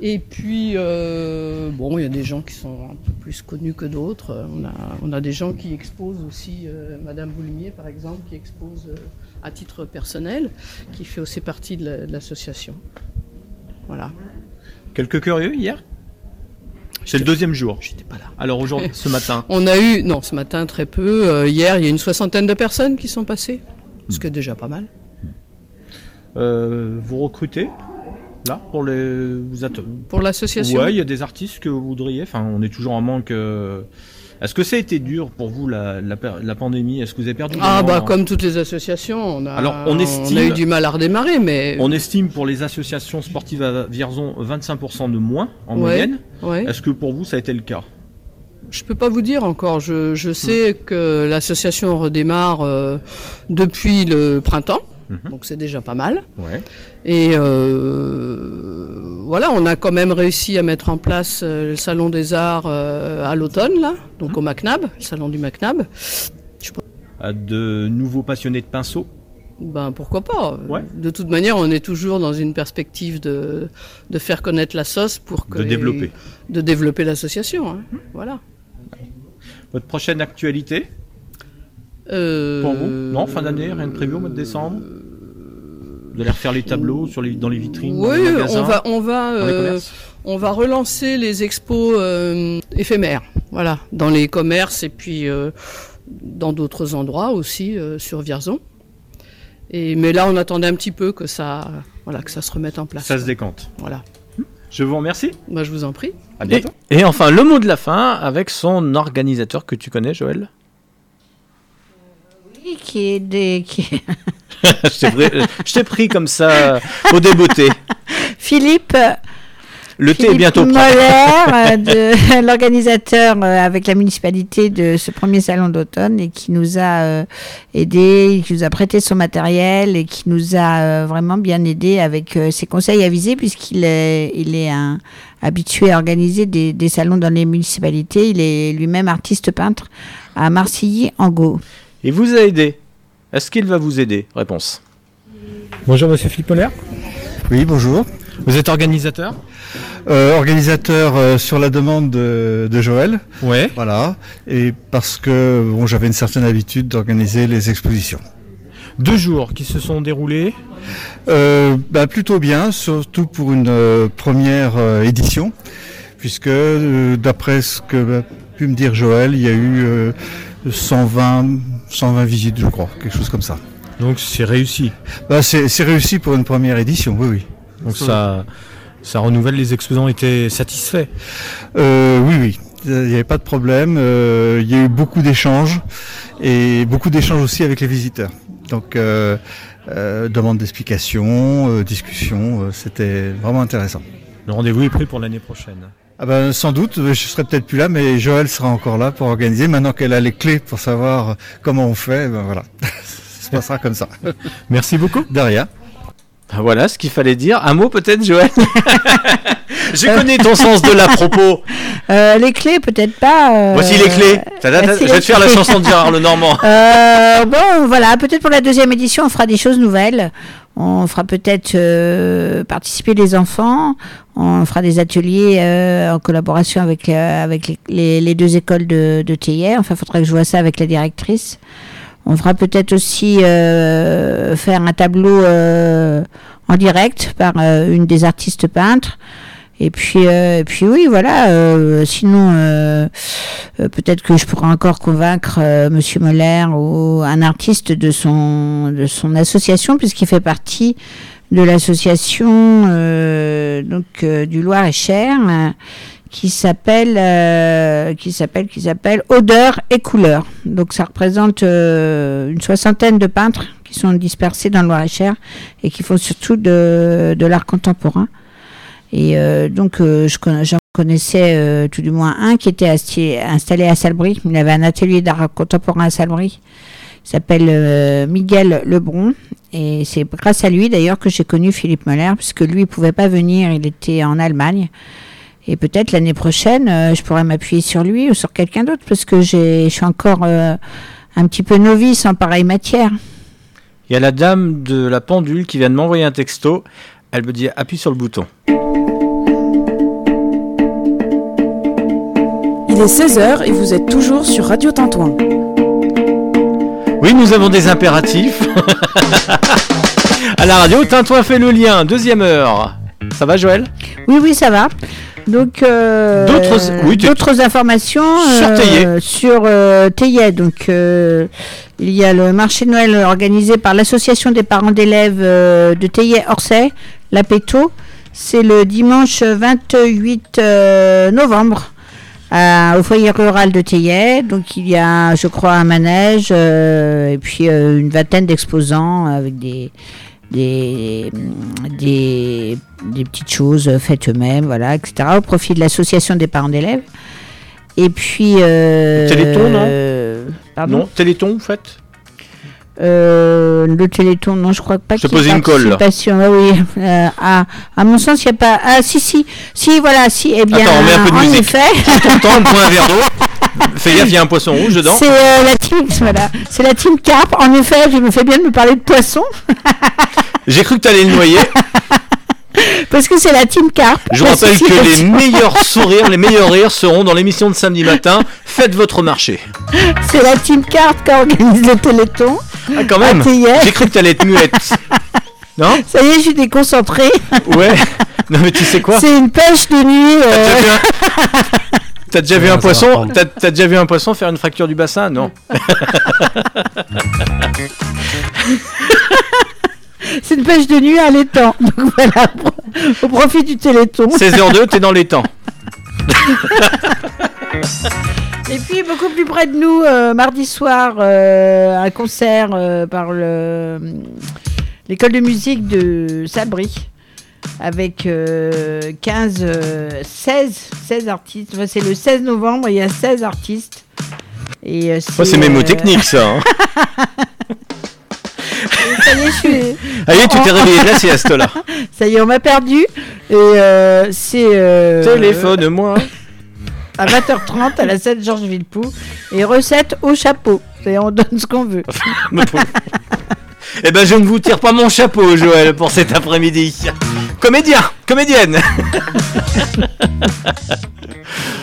Et puis, euh, bon, il y a des gens qui sont un peu plus connus que d'autres. On a, on a des gens qui exposent aussi, euh, Madame Boulmier par exemple, qui expose euh, à titre personnel, qui fait aussi partie de la- de l'association. Voilà. Quelques curieux hier? C'est le deuxième jour. J'étais pas là. Alors aujourd'hui, ce matin. On a eu, non, ce matin très peu. Euh, hier, il y a une soixantaine de personnes qui sont passées, ce qui est déjà pas mal. Euh, vous recrutez là pour les vous êtes- Pour l'association? Ouais, il y a des artistes que vous voudriez. Enfin, on est toujours en manque. euh, Est-ce que ça a été dur pour vous la, la, pandémie? Est-ce que vous avez perdu Ah bah comme toutes les associations, on a, Alors, on estime- a eu du mal à redémarrer, mais On estime pour les associations sportives à Vierzon 25% de moins en Ouais, moyenne. ouais. Est-ce que pour vous ça a été le cas? Je peux pas vous dire encore. Je, je sais que l'association redémarre euh, depuis le printemps, donc c'est déjà pas mal. Ouais. Et euh, voilà, on a quand même réussi à mettre en place euh, le salon des arts euh, à l'automne là, donc au MacNab, le salon du MacNab. À de nouveaux passionnés de pinceau? Ben pourquoi pas. Ouais. De toute manière, on est toujours dans une perspective de, de faire connaître la sauce pour que De développer. de développer l'association. hein. Voilà. Votre prochaine actualité? Euh, pour vous? Non, fin d'année, rien de prévu au mois de décembre? Vous allez refaire les tableaux sur les, dans les vitrines dans Oui, les magasins, on va, on va, dans les euh, on va relancer les expos euh, éphémères, voilà, dans les commerces et puis euh, dans d'autres endroits aussi euh, sur Vierzon. Et mais là, on attendait un petit peu que ça, voilà, que ça se remette en place. Ça se décante. Voilà. Je vous remercie. Moi, je vous en prie. À bientôt. Et, et enfin, le mot de la fin avec son organisateur que tu connais, Joël? Qui est des. Qui... je t'ai pris, comme ça au débeauté. Philippe. Le thé est bientôt. Moller, euh, de l'organisateur euh, avec la municipalité de ce premier salon d'automne et qui nous a euh, aidé, qui nous a prêté son matériel et qui nous a vraiment bien aidé avec ses conseils avisés puisqu'il est, il est un habitué à organiser des, des salons dans les municipalités. Il est lui-même artiste peintre à Marcilly-en-Gau. Il vous a aidé. Est-ce qu'il va vous aider? Réponse. Bonjour Monsieur Philippe Moller. Oui, bonjour. Vous êtes organisateur? Euh, Organisateur euh, sur la demande de, de Joël. Ouais. Voilà. Et parce que bon, j'avais une certaine habitude d'organiser les expositions. Deux jours qui se sont déroulés Euh, bah, Plutôt bien, surtout pour une euh, première euh, édition, puisque euh, d'après ce que m'a pu me dire Joël, il y a eu euh, 120, 120 visites, je crois, quelque chose comme ça. Donc c'est réussi. Bah, c'est c'est réussi pour une première édition, oui, oui. Donc ça, Ça renouvelle, les exposants étaient satisfaits. Euh, oui, oui, il n'y avait pas de problème. Euh, il y a eu beaucoup d'échanges et beaucoup d'échanges aussi avec les visiteurs. Donc, euh, euh, demande d'explications, euh, discussions, euh, c'était vraiment intéressant. Le rendez-vous est pris pour l'année prochaine. Ah ben, sans doute, je serai peut-être plus là, mais Joël sera encore là pour organiser. Maintenant qu'elle a les clés pour savoir comment on fait, ben voilà, ça se passera comme ça. Merci beaucoup. De rien. Voilà ce qu'il fallait dire. Un mot peut-être, Joël? Je connais ton sens de l'à propos. Euh, les clés, peut-être pas. euh, Voici les clés. Ta- ta- ta- voici Je vais les te faire la chanson de Gérard Lenormand. Euh, bon, voilà, peut-être pour la deuxième édition, on fera des choses nouvelles. On fera peut-être euh, participer les enfants. On fera des ateliers euh, en collaboration avec, euh, avec les, deux écoles de, de Théière. Enfin, il faudrait que je vois ça avec la directrice. On fera peut-être aussi euh, faire un tableau euh, en direct par euh, une des artistes peintres. Et puis, puis oui, voilà. sinon, peut-être que je pourrais encore convaincre Monsieur Moller ou un artiste de son de son association, puisqu'il fait partie de l'association donc du Loir-et-Cher, qui s'appelle euh, qui s'appelle qui s'appelle Odeur et couleur. Donc ça représente euh, une soixantaine de peintres qui sont dispersés dans le Loir-et-Cher et qui font surtout de, de l'art contemporain. Et euh, donc, euh, je conna- j'en connaissais euh, tout du moins un qui était installé à Salbris. Il avait un atelier d'art contemporain à Salbris. Il s'appelle euh, Miguel Lebron. Et c'est grâce à lui d'ailleurs que j'ai connu Philippe Moller, puisque lui ne pouvait pas venir, il était en Allemagne. Et peut-être l'année prochaine, euh, je pourrais m'appuyer sur lui ou sur quelqu'un d'autre, parce que j'ai- je suis encore euh, un petit peu novice en pareille matière. Il y a la dame de la pendule qui vient de m'envoyer un texto. Elle me dit appuie sur le bouton. Il est 16h et vous êtes toujours sur Radio Tintouin. Oui, nous avons des impératifs. à la radio, Tintouin fait le lien. Deuxième heure. Ça va, Joël? Oui, oui, ça va. Donc, euh, D'autres- oui, d'autres informations Sur euh, sur euh, Théier. Donc, euh, il y a le marché de Noël organisé par l'association des parents d'élèves euh, de Théier-Orsay, l'APETO. C'est le dimanche 28 euh, novembre à- au foyer rural de Théier. Donc, il y a, je crois, un manège euh, et puis euh, une vingtaine d'exposants avec des des, des, des petites choses faites eux-mêmes, voilà, etc., au profit de l'association des parents d'élèves. Et puis. Euh, Téléthon, non? euh, Pardon? Non, Téléthon, vous faites? Euh, Le Téléthon, non, je crois pas qu'il y ait une colle, participation. Ah oui, euh, à, à mon sens, il n'y a pas. Ah, si, si, si, voilà, si, eh bien. Attends, on met un peu de en musique. effet. Bois un verre d'eau. Fais gaffe, il y a un poisson rouge dedans. C'est euh, la team, voilà, c'est la team carpe. En effet, je me fais bien de me parler de poisson J'ai cru que tu allais le noyer. Parce que c'est la team carpe. Je vous rappelle que les meilleurs sourires, les meilleurs rires seront dans l'émission de samedi matin. Faites votre marché. C'est la team carte qui organise le Téléthon. Ah, quand même. J'ai cru que tu allais être muette. Non Ça y est, je suis déconcentrée. Ouais. Non, mais tu sais quoi C'est une pêche de nuit. euh, T'as déjà vu un poisson T'as t'as déjà vu un poisson faire une fracture du bassin Non. C'est une pêche de nuit à l'étang. Donc voilà, au profit du Téléthon. 16h02, t'es dans temps. Et puis beaucoup plus près de nous, euh, mardi soir, euh, un concert euh, par le- l'école de musique de Sabri avec euh, 15, euh, 16, 16 artistes. Enfin, c'est le 16 novembre, il y a 16 artistes. Et Oh, c'est mémo euh, technique, ça. hein. Ça y est, je suis. Allez, tu t'es réveillé de la sieste, là. Ça y est, on m'a perdu. Et euh, c'est. euh, Téléphone-moi. À 20h30 à la scène Georges Villepoux. Et recette au chapeau. Et on donne ce qu'on veut. Eh ben, je ne vous tire pas mon chapeau, Joël, pour cet après-midi. Comédien, comédienne.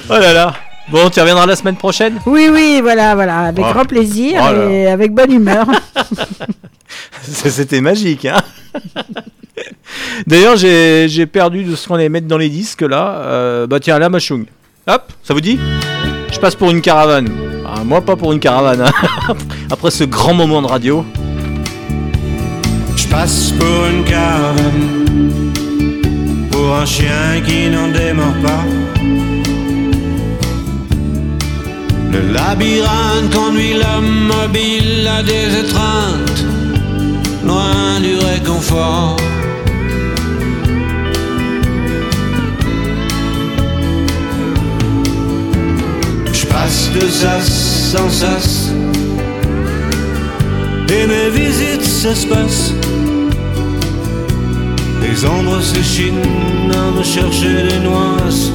oh là là. Bon, tu reviendras la semaine prochaine Oui, oui, voilà, voilà. Avec Oh. grand plaisir Oh là et avec bonne humeur. C'était magique, hein D'ailleurs, j'ai j'ai perdu de ce qu'on allait mettre dans les disques, là. Euh, bah tiens, la Machung. Hop, ça vous dit? Je passe pour une caravane. Ah, moi, pas pour une caravane. hein. Après ce grand moment de radio. Je passe pour une caravane, pour un chien qui n'en démord pas. Le labyrinthe conduit l'homme mobile à des étreintes, loin du réconfort. Je passe de sas en sas, et mes visites s'espacent. Les ombres s'échinent à me chercher des noises.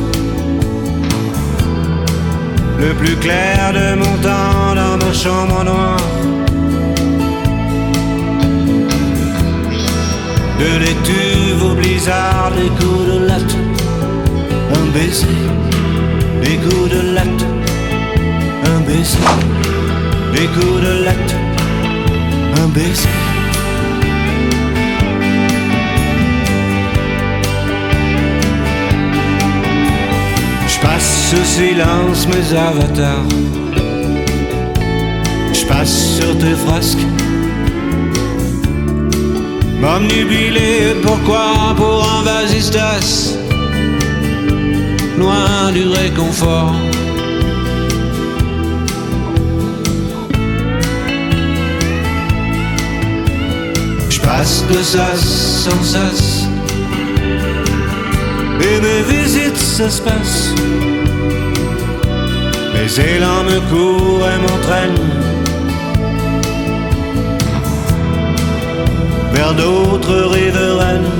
Le plus clair de mon temps dans ma chambre noire. De l'étuve au blizzard, des coups de latte. Un baiser, des coups de latte. Un baiser, des coups de latte. Un baiser. Je passe sous silence mes avatars. Je passe sur tes frasques. M'omnubilé, pourquoi? Pour un vasistas Loin du réconfort. Je passe de sas en sas. Et mes visites s'espacent. Mes élans me courent et m'entraînent vers d'autres riveraines,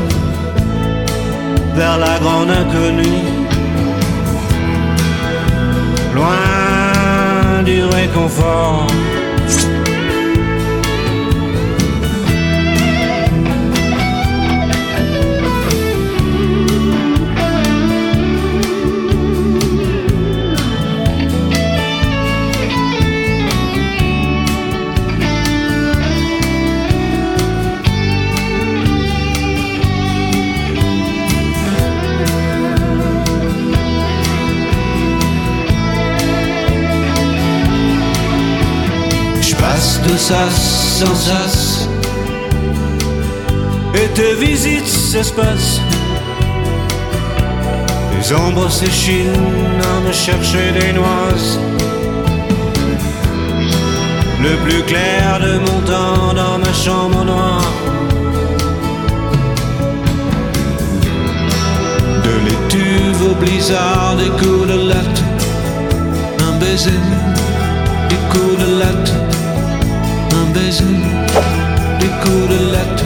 vers la grande inconnue, loin du réconfort. De sas en sas. Et tes visites s'espacent. Les ombres s'échinent à me chercher des noises. Le plus clair de mon temps dans ma chambre noire. De l'étuve au blizzard des coups de latte. Un baiser des coups de latte, baiser, des coups de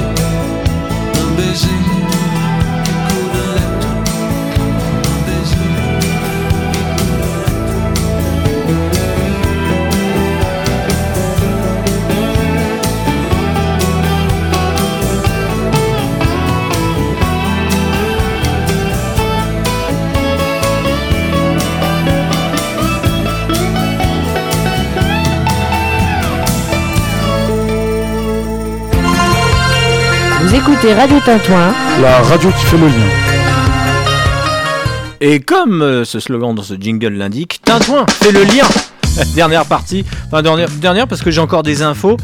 Vous écoutez Radio Tintouin. La radio qui fait le lien. Et comme euh, ce slogan dans ce jingle l'indique, Tintouin fait le lien. dernière partie, enfin dernière, dernière parce que j'ai encore des infos,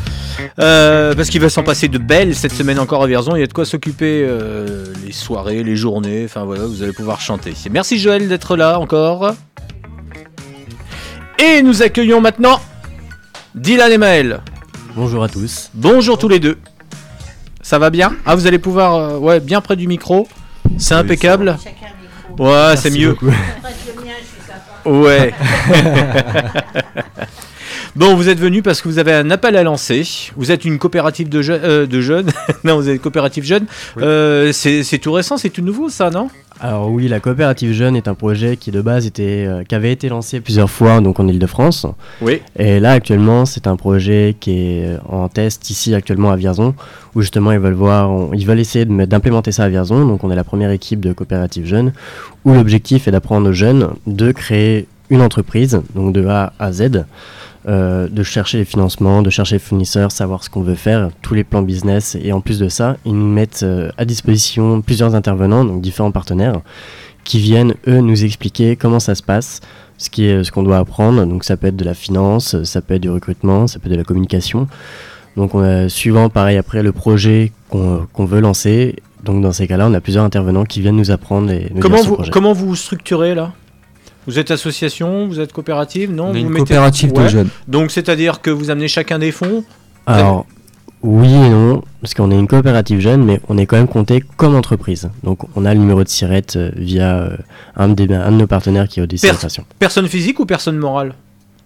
Euh, parce qu'il va s'en passer de belles cette semaine encore à Vierzon. Il y a de quoi s'occuper euh, les soirées, les journées. Enfin voilà, vous allez pouvoir chanter. Merci Joël d'être là encore. Et nous accueillons maintenant Dylan et Maël. Bonjour à tous. Bonjour tous les deux. Ça va bien Ah, vous allez pouvoir, euh, ouais, bien près du micro. C'est impeccable. Ouais, c'est Merci mieux. beaucoup. Ouais. bon, vous êtes venu parce que vous avez un appel à lancer. Vous êtes une coopérative de, je- euh, de jeunes. non, vous êtes une coopérative jeune. Euh, c'est c'est tout récent, c'est tout nouveau, ça, non? Alors oui, la coopérative jeune est un projet qui de base était, euh, qui avait été lancé plusieurs fois donc en Ile-de-France. Oui. Et là actuellement, c'est un projet qui est euh, en test ici actuellement à Vierzon, où justement ils veulent voir, on- ils veulent essayer d'implémenter ça à Vierzon. Donc on est la première équipe de coopérative jeune, où l'objectif est d'apprendre aux jeunes de créer une entreprise, donc de A à Z. euh, de chercher les financements, de chercher les fournisseurs, savoir ce qu'on veut faire, tous les plans business. Et en plus de ça, ils nous mettent euh, à disposition plusieurs intervenants, donc différents partenaires, qui viennent, eux, nous expliquer comment ça se passe, ce qui est ce qu'on doit apprendre. Donc ça peut être de la finance, ça peut être du recrutement, ça peut être de la communication. Donc on a, suivant, pareil, après le projet qu'on veut lancer, Donc dans ces cas-là, on a plusieurs intervenants qui viennent nous apprendre et nous Comment dire vous, projet. comment vous vous structurez là? Vous êtes association, vous êtes coopérative, non On vous une mettez- coopérative de jeunes. Donc c'est-à-dire que vous amenez chacun des fonds Alors, oui et non, parce qu'on est une coopérative jeune, mais on est quand même compté comme entreprise. Donc on a le numéro de SIRET euh, via euh, un, de nos partenaires qui est Odyssey Per- Inflation. Personne physique ou personne morale?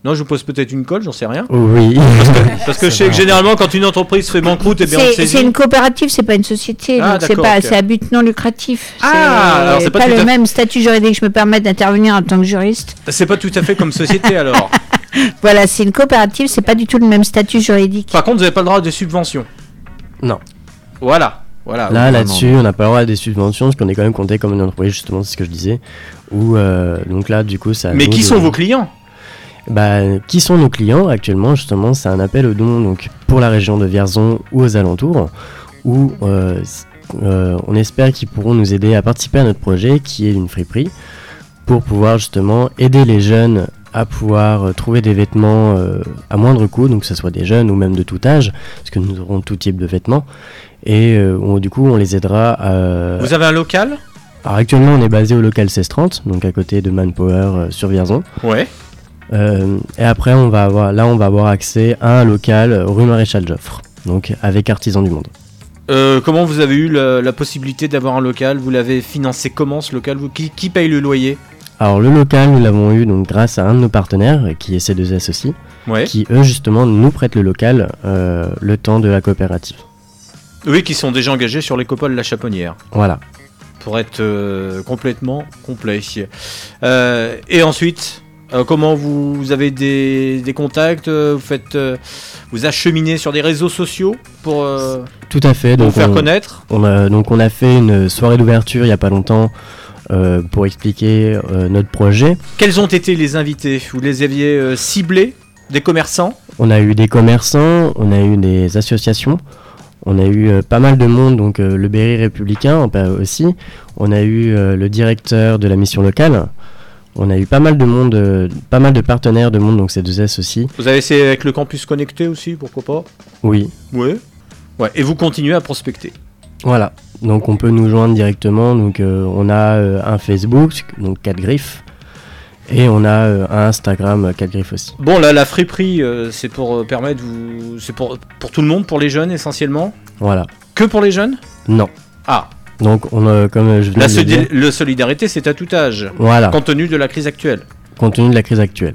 Non, je vous pose peut-être une colle, j'en sais rien. Oui. Parce que, parce que je C'est sais que généralement, quand une entreprise fait banqueroute, eh bien, C'est une coopérative, c'est pas une société. Ah, donc c'est d'accord, pas, ok. c'est à but non lucratif. Ah, c'est alors c'est pas pas, tout le à- même statut juridique. Je me permets d'intervenir en tant que juriste. C'est pas tout à fait comme société alors. Voilà, c'est une coopérative, c'est pas du tout le même statut juridique. Par contre, vous n'avez pas le droit à des subventions. Non. Voilà. Voilà. Là, Oui, là-dessus, on n'a pas le droit à des subventions, parce qu'on est quand même compté comme une entreprise, justement, c'est ce que je disais. Ou euh, donc là, du coup, ça. Mais qui sont vos clients? Bah, qui sont nos clients actuellement Justement, c'est un appel aux dons donc, pour la région de Vierzon ou aux alentours, où euh, euh, on espère qu'ils pourront nous aider à participer à notre projet qui est une friperie, pour pouvoir justement aider les jeunes à pouvoir euh, trouver des vêtements euh, à moindre coût, donc que ce soit des jeunes ou même de tout âge, parce que nous aurons tout type de vêtements, et euh, on- du coup on les aidera à... Vous avez un local? Alors actuellement on est basé au local 1630, donc à côté de Manpower euh, sur Vierzon. Ouais. Euh, et après, on va avoir, là, on va avoir accès à un local euh, rue Maréchal Joffre, donc avec Artisans du Monde. Euh, comment vous avez eu la, la possibilité d'avoir un local? Vous l'avez financé comment ce local? Vous- qui, qui paye le loyer? Alors, le local, nous l'avons eu donc grâce à un de nos partenaires, qui est C2S aussi, Ouais. qui eux, justement, nous prêtent le local euh, le temps de la coopérative. Oui, qui sont déjà engagés sur de la Chaponnière. Voilà. Pour être euh, complètement complet. Et ensuite, euh, comment vous, vous avez des, des contacts euh, Vous faites, euh, vous acheminez sur des réseaux sociaux pour, Tout à fait. pour Donc faire on- connaître On a, donc, on a fait une soirée d'ouverture il n'y a pas longtemps pour expliquer notre projet. Quels ont été les invités? Vous les aviez ciblés? Des commerçants? On a eu des commerçants, on a eu des associations, on a eu euh, pas mal de monde, donc euh, le Berry républicain aussi. On a eu euh, le directeur de la mission locale. On a eu pas mal de monde, euh, pas mal de partenaires de monde, donc c'est 2S aussi. Vous avez essayé avec le campus connecté aussi, pourquoi pas? Oui, Ouais. Ouais. Et vous continuez à prospecter. voilà. Donc on peut nous joindre directement. Donc euh, on a euh, un Facebook, donc 4 griffes, et on a un Instagram 4 griffes aussi. Bon, là, la friperie, c'est pour permettre, vous... c'est pour, pour tout le monde, pour les jeunes essentiellement? Voilà. Que pour les jeunes? Non. Ah. Donc on comme je viens La de le dire, le solidarité, c'est à tout âge. Voilà. Compte tenu de la crise actuelle. compte tenu de la crise actuelle.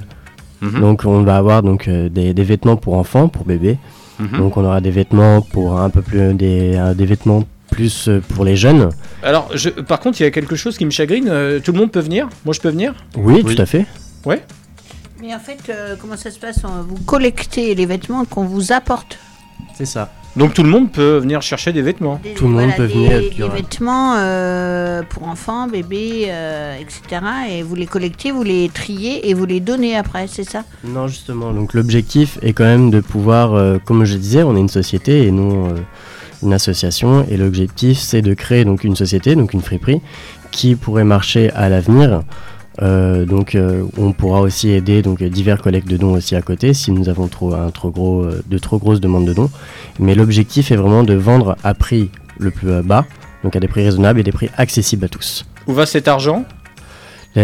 Mhm. Donc on va avoir donc euh, des, des vêtements pour enfants, pour bébés. Mhm. Donc on aura des vêtements pour un peu plus des, euh, des vêtements plus euh, pour les jeunes. Alors, je- par contre, il y a quelque chose qui me chagrine. euh, tout le monde peut venir? Moi, je peux venir? Oui, tout à fait. Ouais. Mais en fait, euh, comment ça se passe? On- Vous collectez les vêtements qu'on vous apporte. C'est ça. Donc tout le monde peut venir chercher des vêtements. Des- Tout le monde voilà, peut des, venir, des vêtements euh, pour enfants, bébés, euh, etc. Et vous les collectez, vous les triez et vous les donnez après, c'est ça? Non, justement. Donc l'objectif est quand même de pouvoir, euh, comme je disais, on est une société et non euh, une association. Et l'objectif, c'est de créer donc une société, donc une friperie, qui pourrait marcher à l'avenir. Euh, donc euh, on pourra aussi aider donc divers collectes de dons aussi à côté si nous avons trop un trop gros euh, de trop grosses demandes de dons. Mais l'objectif est vraiment de vendre à prix le plus bas donc à des prix raisonnables et des prix accessibles à tous. Où va cet argent?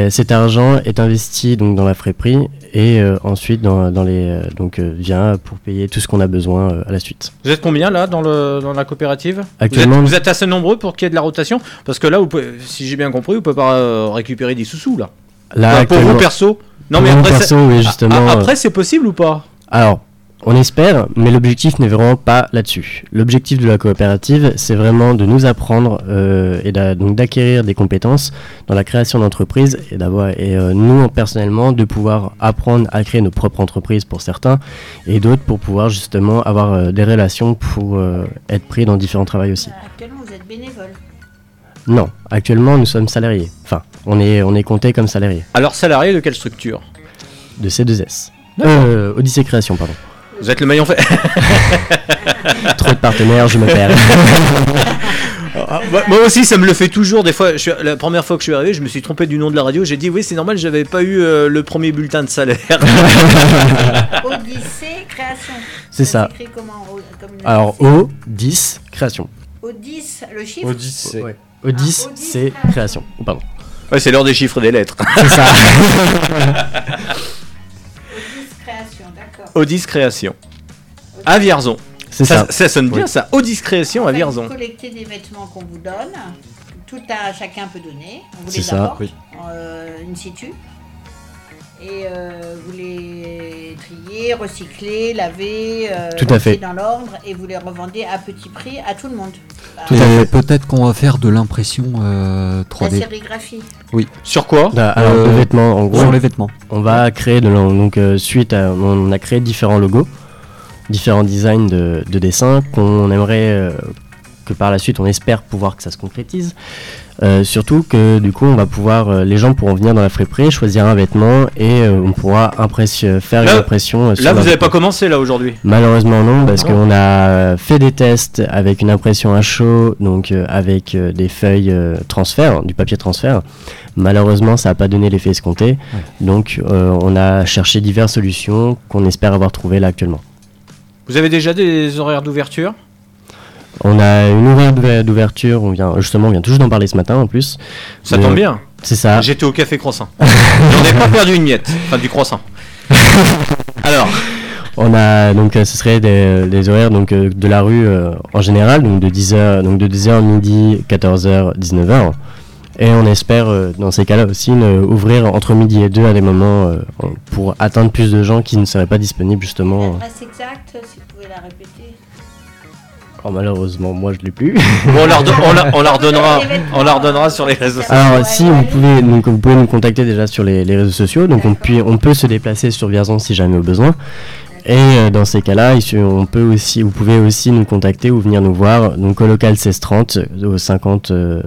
Cet argent est investi donc dans la friperie et euh, ensuite dans, dans les euh, donc euh, vient pour payer tout ce qu'on a besoin à la suite. Vous êtes combien là dans, le, dans la coopérative? Actuellement- vous êtes, vous êtes assez nombreux pour qu'il y ait de la rotation? Parce que là, vous pouvez- si j'ai bien compris, vous pouvez pas récupérer des sous-sous là. Là, Enfin, pour vous perso Non Pour mais après, perso, c'est- oui, justement, euh, après c'est possible ou pas? Alors, on espère, mais l'objectif n'est vraiment pas là-dessus. L'objectif de la coopérative, c'est vraiment de nous apprendre euh, et donc d'acquérir des compétences dans la création d'entreprises et d'avoir et euh, nous personnellement de pouvoir apprendre à créer nos propres entreprises pour certains et d'autres pour pouvoir justement avoir euh, des relations pour euh, être pris dans différents travails aussi. Actuellement, vous êtes bénévole? Non, actuellement nous sommes salariés. Enfin, on est on est compté comme salariés Alors salarié de quelle structure? De C2S. D'accord. Euh, Odyssey Création, pardon. Vous êtes le maillon fait. Trop de partenaires, je me perds. Ah, moi- Moi aussi, ça me le fait toujours. Des fois, je suis- la première fois que je suis arrivé, je me suis trompé du nom de la radio. J'ai dit oui, c'est normal, j'avais pas eu euh, le premier bulletin de salaire. Odyssée, création. C'est ça. comme Alors O 10 création. Au 10, le chiffre? Au 10, 10, c'est création. Oh, pardon. Ouais, c'est l'heure des chiffres et des lettres. C'est ça. création, d'accord. Odis Création. À Vierzon. C'est ça. Ça sonne bien Oui. ça. Odis Création à En fait, Vierzon. Vous collectez des vêtements qu'on vous donne. Tout à chacun peut donner. On vous C'est les ça, apporte oui. euh, in situ. Et euh, vous les triez, recyclez, lavez, euh, Tout à mettez fait. dans l'ordre et vous les revendez à petit prix à tout le monde. Bah, Et peut-être qu'on va faire de l'impression euh, La 3D. sérigraphie. Oui. Sur quoi Bah, alors, Euh, de vêtements, en gros. sur les vêtements. On va créer de donc euh, suite à, on a créé différents logos, différents designs de, de dessins qu'on aimerait euh, que par la suite on espère pouvoir que ça se concrétise. Euh, surtout que du coup on va pouvoir, euh, les gens pourront venir dans la friperie, choisir un vêtement et euh, on pourra impression- faire Là- une impression. sur Là, vous n'avez pas commencé là aujourd'hui. Malheureusement non, parce qu'on a fait des tests avec une impression à chaud, donc avec des feuilles transfert, du papier transfert. Malheureusement, ça n'a pas donné l'effet escompté. Donc on a cherché diverses solutions qu'on espère avoir trouvées là actuellement. Vous avez déjà des horaires d'ouverture? On a une horaire d'ouver- d'ouverture, on vient justement, on vient toujours d'en parler ce matin en plus. Ça Mais, tombe bien. C'est ça. J'étais au café croissant. J'en ai pas perdu une miette. Enfin, du croissant. Alors, On a donc euh, ce serait des, des horaires donc euh, de la rue euh, en général donc de 10h donc de 10h midi 14h 19h et on espère euh, dans ces cas-là aussi ouvrir entre midi et 2 à des moments euh, pour atteindre plus de gens qui ne seraient pas disponibles justement. L'adresse exacte, si vous pouvez la répéter. Oh, malheureusement moi je l'ai plus. bon, on leur, on la- on leur donnera, on leur donnera sur les réseaux sociaux. Alors si vous pouvez donc vous pouvez nous contacter déjà sur les, les réseaux sociaux donc on, puis, on peut se déplacer sur Vierzon si jamais au besoin. Et euh, dans ces cas-là, on peut aussi, vous pouvez aussi nous contacter ou venir nous voir donc au local 1630 au 50 euh,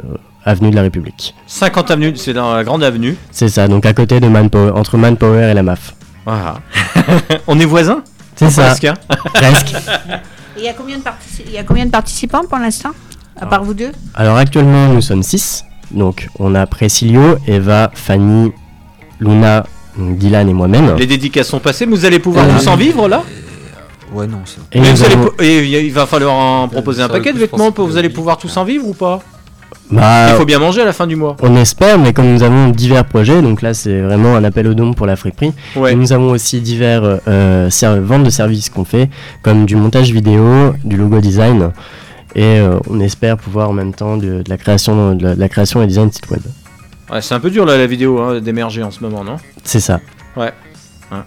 avenue de la République. 50 avenue, c'est dans la grande avenue. C'est ça, donc à côté de Manpower, entre Manpower et la MAF. Voilà. on est voisins? C'est ça. Presque, hein Presque. Il y a combien de, partici- il y a combien de participants pour l'instant À part vous deux? Alors actuellement nous sommes 6. Donc on a Précilio, Eva, Fanny, Luna, Dylan et moi-même. Les dédicaces sont passées, mais vous allez pouvoir Euh, tous en vivre là? Ouais, non, ça. Et vous allez avons- et il va falloir en proposer un paquet de vêtements, vous allez pouvoir tous en vivre ou pas? Bah, Il faut bien manger à la fin du mois. On espère, mais comme nous avons divers projets, donc là c'est vraiment un appel au don pour la friperie. Ouais. Nous avons aussi divers euh, ventes de services qu'on fait, comme du montage vidéo, du logo design, et euh, on espère pouvoir en même temps de, de la création, de la, de la création et design de site web. Ouais, c'est un peu dur là la vidéo hein, d'émerger en ce moment, non? C'est ça. Ouais. Hein.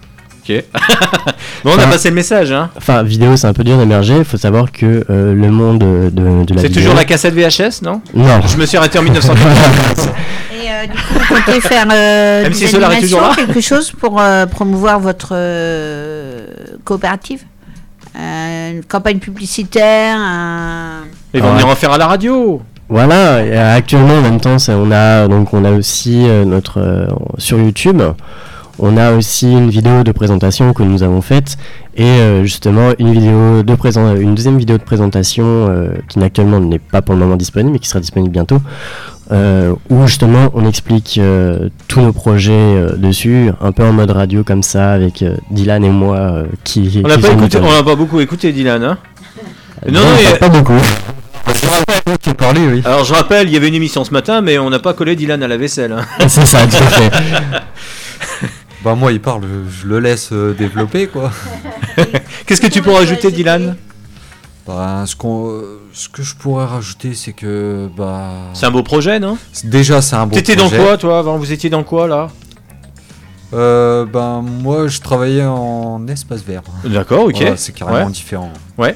Ok. bon, on a passé le message, hein. Enfin, vidéo c'est un peu dur d'émerger. Il faut savoir que euh, le monde de, de, la C'est vidéo. toujours la cassette VHS, non? Non. Je me suis arrêté en 1980. Et euh, du coup, vous comptez faire euh, Même des animations, là. quelque chose pour euh, promouvoir votre euh, coopérative? Euh, Une campagne publicitaire un... Ils vont Ah venir en faire à la radio. Voilà, et, actuellement en même temps, ça, on a donc on a aussi euh, notre euh, sur YouTube, on a aussi une vidéo de présentation que nous avons faite et euh, justement une vidéo de présent, une deuxième vidéo de présentation euh, qui actuellement n'est pas pour le moment disponible mais qui sera disponible bientôt. euh, où justement on explique tous nos projets dessus, un peu en mode radio comme ça, avec Dylan et moi qui. On n'a pas, écouté, on beaucoup écouté, Dylan. Hein Non, pas- pas beaucoup. Alors je rappelle, il y avait une émission ce matin, mais on n'a pas collé Dylan à la vaisselle. hein. C'est ça, tout à fait. Bah moi il parle, je le laisse euh, développer quoi. Qu'est-ce que tu pourrais ajouter, Dylan? Bah ce qu'on, euh, ce que je pourrais rajouter c'est que bah. C'est un beau projet, non? Déjà c'est un beau T'étais dans projet. quoi, toi, avant? Vous étiez dans quoi, là? Euh, ben moi je travaillais en espace vert. D'accord, ok. Voilà, c'est carrément Ouais. différent. Ouais.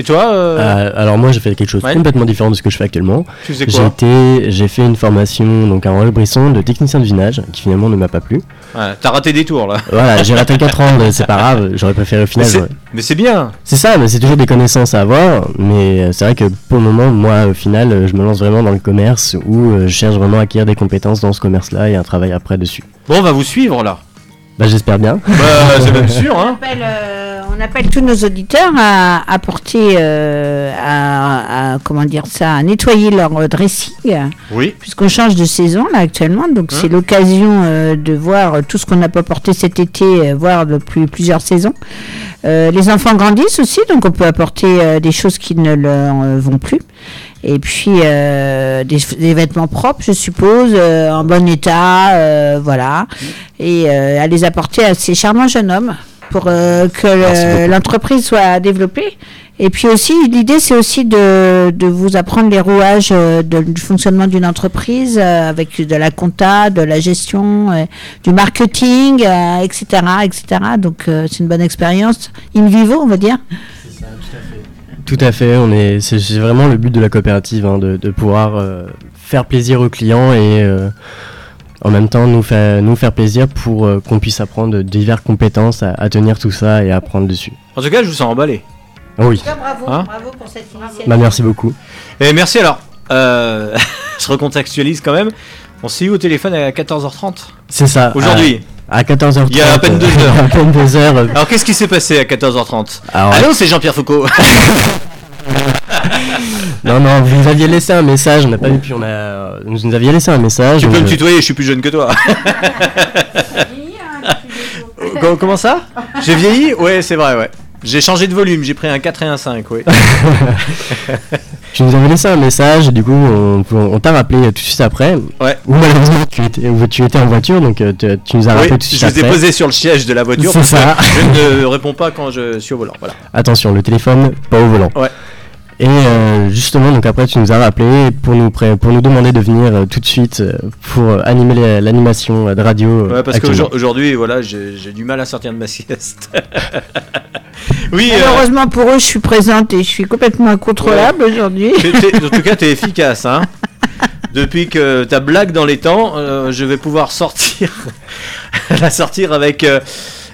Et toi euh, Euh, alors moi j'ai fait quelque chose Ouais. complètement différent de ce que je fais actuellement. Tu faisais J'ai quoi été- j'ai fait une formation donc à Royal-Brisson de technicien de vinage qui finalement ne m'a pas plu. Ouais, T'as raté des tours, là. Voilà, j'ai raté 4 ans, mais c'est pas grave, j'aurais préféré au Mais final. c'est- ouais. Mais c'est bien. C'est ça, mais c'est toujours des connaissances à avoir. Mais euh, c'est vrai que pour le moment, moi au final, je me lance vraiment dans le commerce où je cherche vraiment à acquérir des compétences dans ce commerce-là et un travail après dessus. Bon, on va vous suivre, là. Bah j'espère bien. Bah, c'est même sûr, hein. On appelle tous nos auditeurs à apporter, euh, à, à- comment dire ça, à nettoyer leur dressing. Oui. Puisqu'on change de saison là actuellement, donc Hein? c'est l'occasion euh, de voir tout ce qu'on n'a pas porté cet été, euh, voire depuis plusieurs saisons. Euh, les enfants grandissent aussi, donc on peut apporter des choses qui ne leur vont plus. Et puis des, des vêtements propres, je suppose, en bon état, voilà. Et à les apporter à ces charmants jeunes hommes pour euh, que l'entreprise soit développée. Et puis aussi, l'idée, c'est aussi de, de vous apprendre les rouages euh, de- du fonctionnement d'une entreprise euh, avec de la compta, de la gestion, euh, du marketing, euh, etc., etc. Donc, c'est une bonne expérience in vivo, on va dire. Tout à fait, on est, c'est vraiment le but de la coopérative, hein, de, de pouvoir faire plaisir aux clients et en même temps nous faire, nous faire plaisir pour euh, qu'on puisse apprendre diverses compétences à, à tenir tout ça et à apprendre dessus. En tout cas, je vous sens emballé. Ah oui. bravo, Hein bravo pour cette initiative. Bah, merci beaucoup. Et merci alors. Euh, je recontextualise quand même. On s'est eu au téléphone à 14h30. C'est ça. Aujourd'hui. À, à 14h30. Il y a à peine deux heures. à peine deux heures. Alors qu'est-ce qui s'est passé à 14h30 Alors, Allô, c'est Jean-Pierre Foucault. Non, non, vous nous aviez laissé un message, on n'a pas vu, puis on a. Vous nous aviez laissé un message. tu peux me euh, tutoyer, je suis plus jeune que toi. comment, comment ça? J'ai vieilli? Ouais, c'est vrai, ouais. J'ai changé de volume, j'ai pris un 4 et un 5, oui. Tu nous avais laissé un message, et du coup, on, on t'a rappelé tout de suite après. Ouais. Ou malheureusement, tu étais, ou tu étais en voiture, donc euh, tu, tu nous as rappelé Oui, tout de suite je les ai après. posés sur le siège de la voiture C'est ça. je ne réponds pas quand je suis au volant. Voilà. Attention, le téléphone, pas au volant. Ouais. Et euh, justement, donc après, tu nous as rappelé pour nous, pré- pour nous demander de venir euh, tout de suite euh, pour animer les- l'animation euh, de radio. euh, Ouais, parce qu'aujourd'hui, voilà, j'ai j'ai du mal à sortir de ma sieste. oui, euh, Malheureusement pour eux, je suis présente et je suis complètement incontrôlable aujourd'hui. t'es- t'es- en tout cas, t'es efficace, hein. Depuis que ta blague dans les temps, euh, je vais pouvoir sortir, la sortir avec.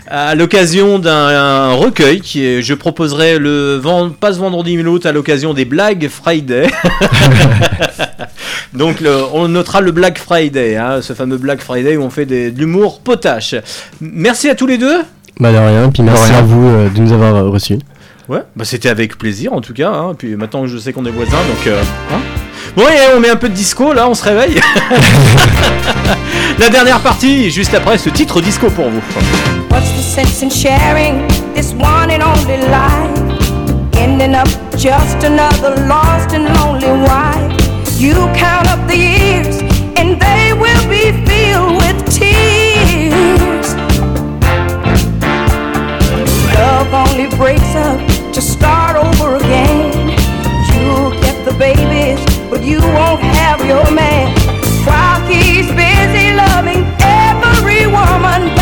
À l'occasion d'un recueil qui est, je proposerai le vend- pas ce vendredi mais l'autre à l'occasion des Black Friday. Donc le- on notera le Black Friday, hein, ce fameux Black Friday où on fait des- de l'humour potache. Merci à tous les deux. Bah de rien, puis merci rien. à vous euh, de nous avoir euh, reçus. Ouais, bah c'était avec plaisir en tout cas. Hein. Puis maintenant que je sais qu'on est voisins, donc. euh, hein. Bon, et on met un peu de disco là, on se réveille. La dernière partie, juste après ce titre disco pour vous. What's the sense in sharing this one and only life? Ending up just another lost and lonely wife. You count up the years and they will be filled with tears. Love only breaks up to start over again. You'll get the babies, but you won't have your man. While he's busy loving every woman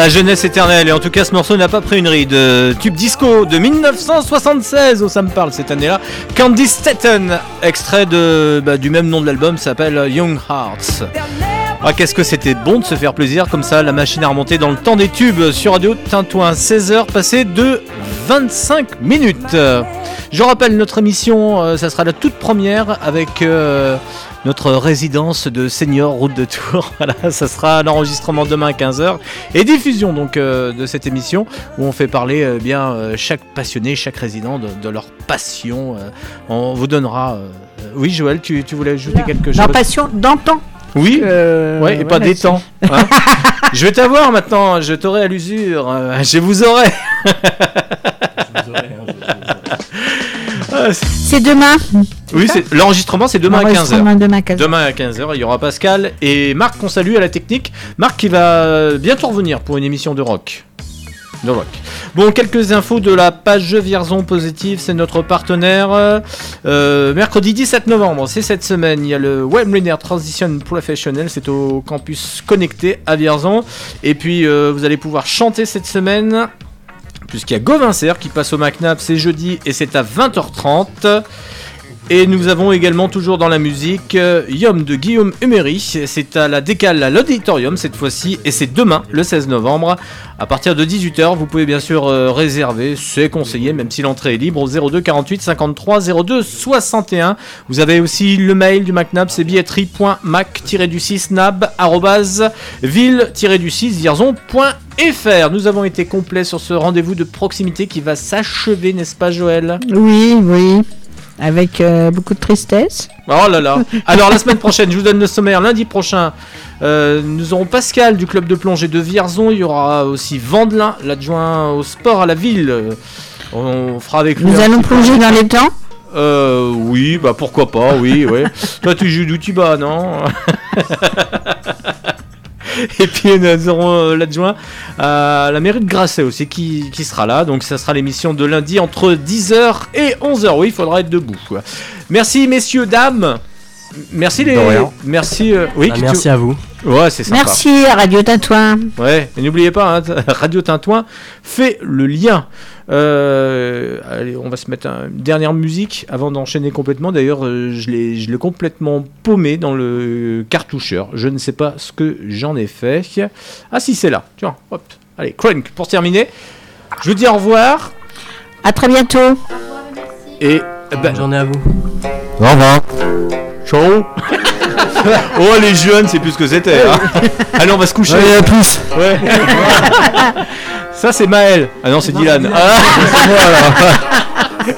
la jeunesse éternelle. Et en tout cas, ce morceau n'a pas pris une ride. Euh, Tube disco de 1976. Oh, ça me parle cette année-là. Candy Staten, extrait bah, du même nom de l'album, s'appelle Young Hearts. Ah, qu'est-ce que c'était bon de se faire plaisir comme ça, la machine à remonter dans le temps des tubes sur Radio Tintouin, 16h passées de 25 minutes. Je rappelle notre émission, euh, ça sera la toute première avec euh, notre résidence de senior route de Tours. Voilà, ça sera l'enregistrement demain à 15h et diffusion donc euh, de cette émission où on fait parler euh, bien euh, chaque passionné, chaque résident de, de leur passion. euh, on vous donnera. euh, oui, Joël, tu, tu voulais ajouter quelque chose? Leur passion d'antan. Oui, Euh, ouais, et pas des temps. hein. je vais t'avoir maintenant, je t'aurai à l'usure, euh, je vous aurai. Ah, c'est- C'est demain. oui, l'enregistrement c'est demain à 15h. L'enregistrement demain à 15h. Demain à 15h, il y aura Pascal et Marc qu'on salue à la technique. Marc qui va bientôt revenir pour une émission de rock. De rock. Bon, quelques infos de la page Vierzon Positive, c'est notre partenaire. Euh, mercredi 17 novembre, c'est cette semaine, il y a le Webliner Transition Professional, c'est au campus connecté à Vierzon. Et puis euh, vous allez pouvoir chanter cette semaine, puisqu'il y a Gauvin qui passe au MacNap, c'est jeudi et c'est à 20h30. Et nous avons également toujours dans la musique euh, Yom de Guillaume Emery. C'est à la décale à l'auditorium cette fois-ci et c'est demain le 16 novembre à partir de 18h. Vous pouvez bien sûr euh, réserver, c'est conseillé même si l'entrée est libre au 02 48 53 02 61. Vous avez aussi le mail du MacNab, c'est billetterie.mac-du-6 nab ville-du-6 vierzon.fr. Nous avons été complets sur ce rendez-vous de proximité qui va s'achever, n'est-ce pas Joël? Oui, oui. Avec euh, beaucoup de tristesse. Oh là là. Alors la semaine prochaine, je vous donne le sommaire. Lundi prochain, euh, nous aurons Pascal du club de plongée de Vierzon. Il y aura aussi Vandelin, l'adjoint au sport à la ville. On fera avec lui. Nous allons peu. plonger dans les temps. Euh, oui, bah pourquoi pas, oui, ouais. Toi, tu joues d'où tu bats, non? Et puis nous aurons euh, l'adjoint à la mairie de Grasset aussi qui, qui sera là. Donc ça sera l'émission de lundi entre 10h et 11h. Oui, il faudra être debout. quoi. Merci messieurs, dames. Merci les. Merci. euh, oui. Bah, tu- merci à vous. Ouais, c'est sympa. Merci à Radio Tintouin. Ouais, et n'oubliez pas, hein, Radio Tintouin fait le lien. Euh, allez, on va se mettre un- une dernière musique avant d'enchaîner complètement. D'ailleurs, euh, je l'ai complètement paumé dans le cartoucheur. Je ne sais pas ce que j'en ai fait. Ah si, c'est là. Tiens, hop. Allez, Crank, pour terminer. Je vous dis au revoir. À très bientôt. Et ben, Bonne journée à vous. Au revoir. Ciao. oh les jeunes, c'est plus ce que c'était. hein. Allez, on va se coucher. Allez, à plus. Ouais. Ça c'est Maël. Ah non, c'est Dylan. Ah, c'est moi alors.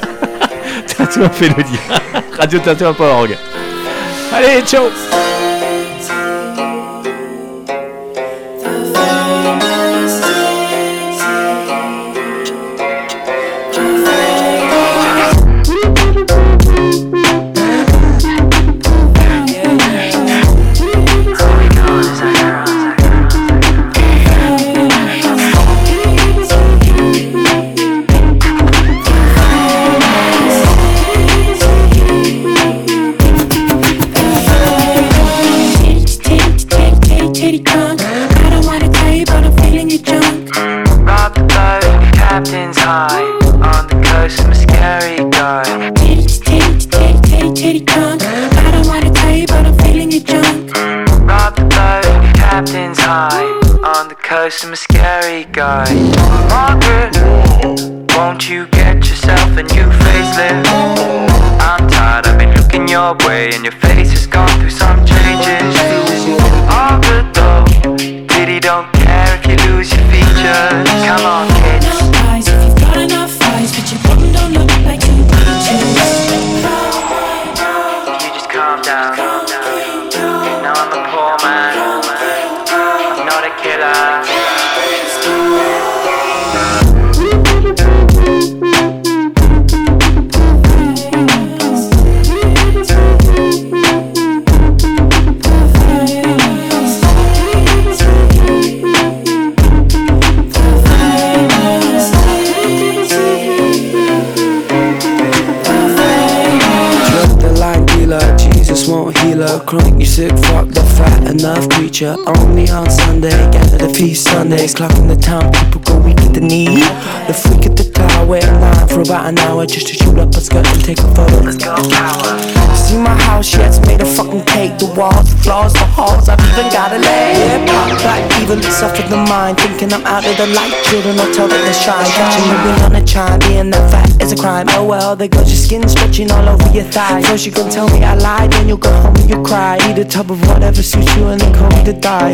Tatouin fait le dire. Radio Tatouin.org. Allez, ciao. On the coast. I'm a scary guy. Only on Sunday, gather the feast Sundays, clocking the time, people go weak at the knee. The freak at the tower, wait in line for about an hour just to shoot up a skirt and take a photo. Let's go, power. See my house, yeah, it's made of fucking cake. The walls, the floors, the halls, I've even got a leg. Yeah, pop black evil, it's off of the mind. Thinking I'm out of the light, children, I tell that they shine. Catching the wind on a chime, being that fat is a crime. Oh well, there goes your skin stretching all over your thigh. First you gon' tell me I lied, then you'll go home and you'll cry. Eat a tub of whatever suits you and then call me to die.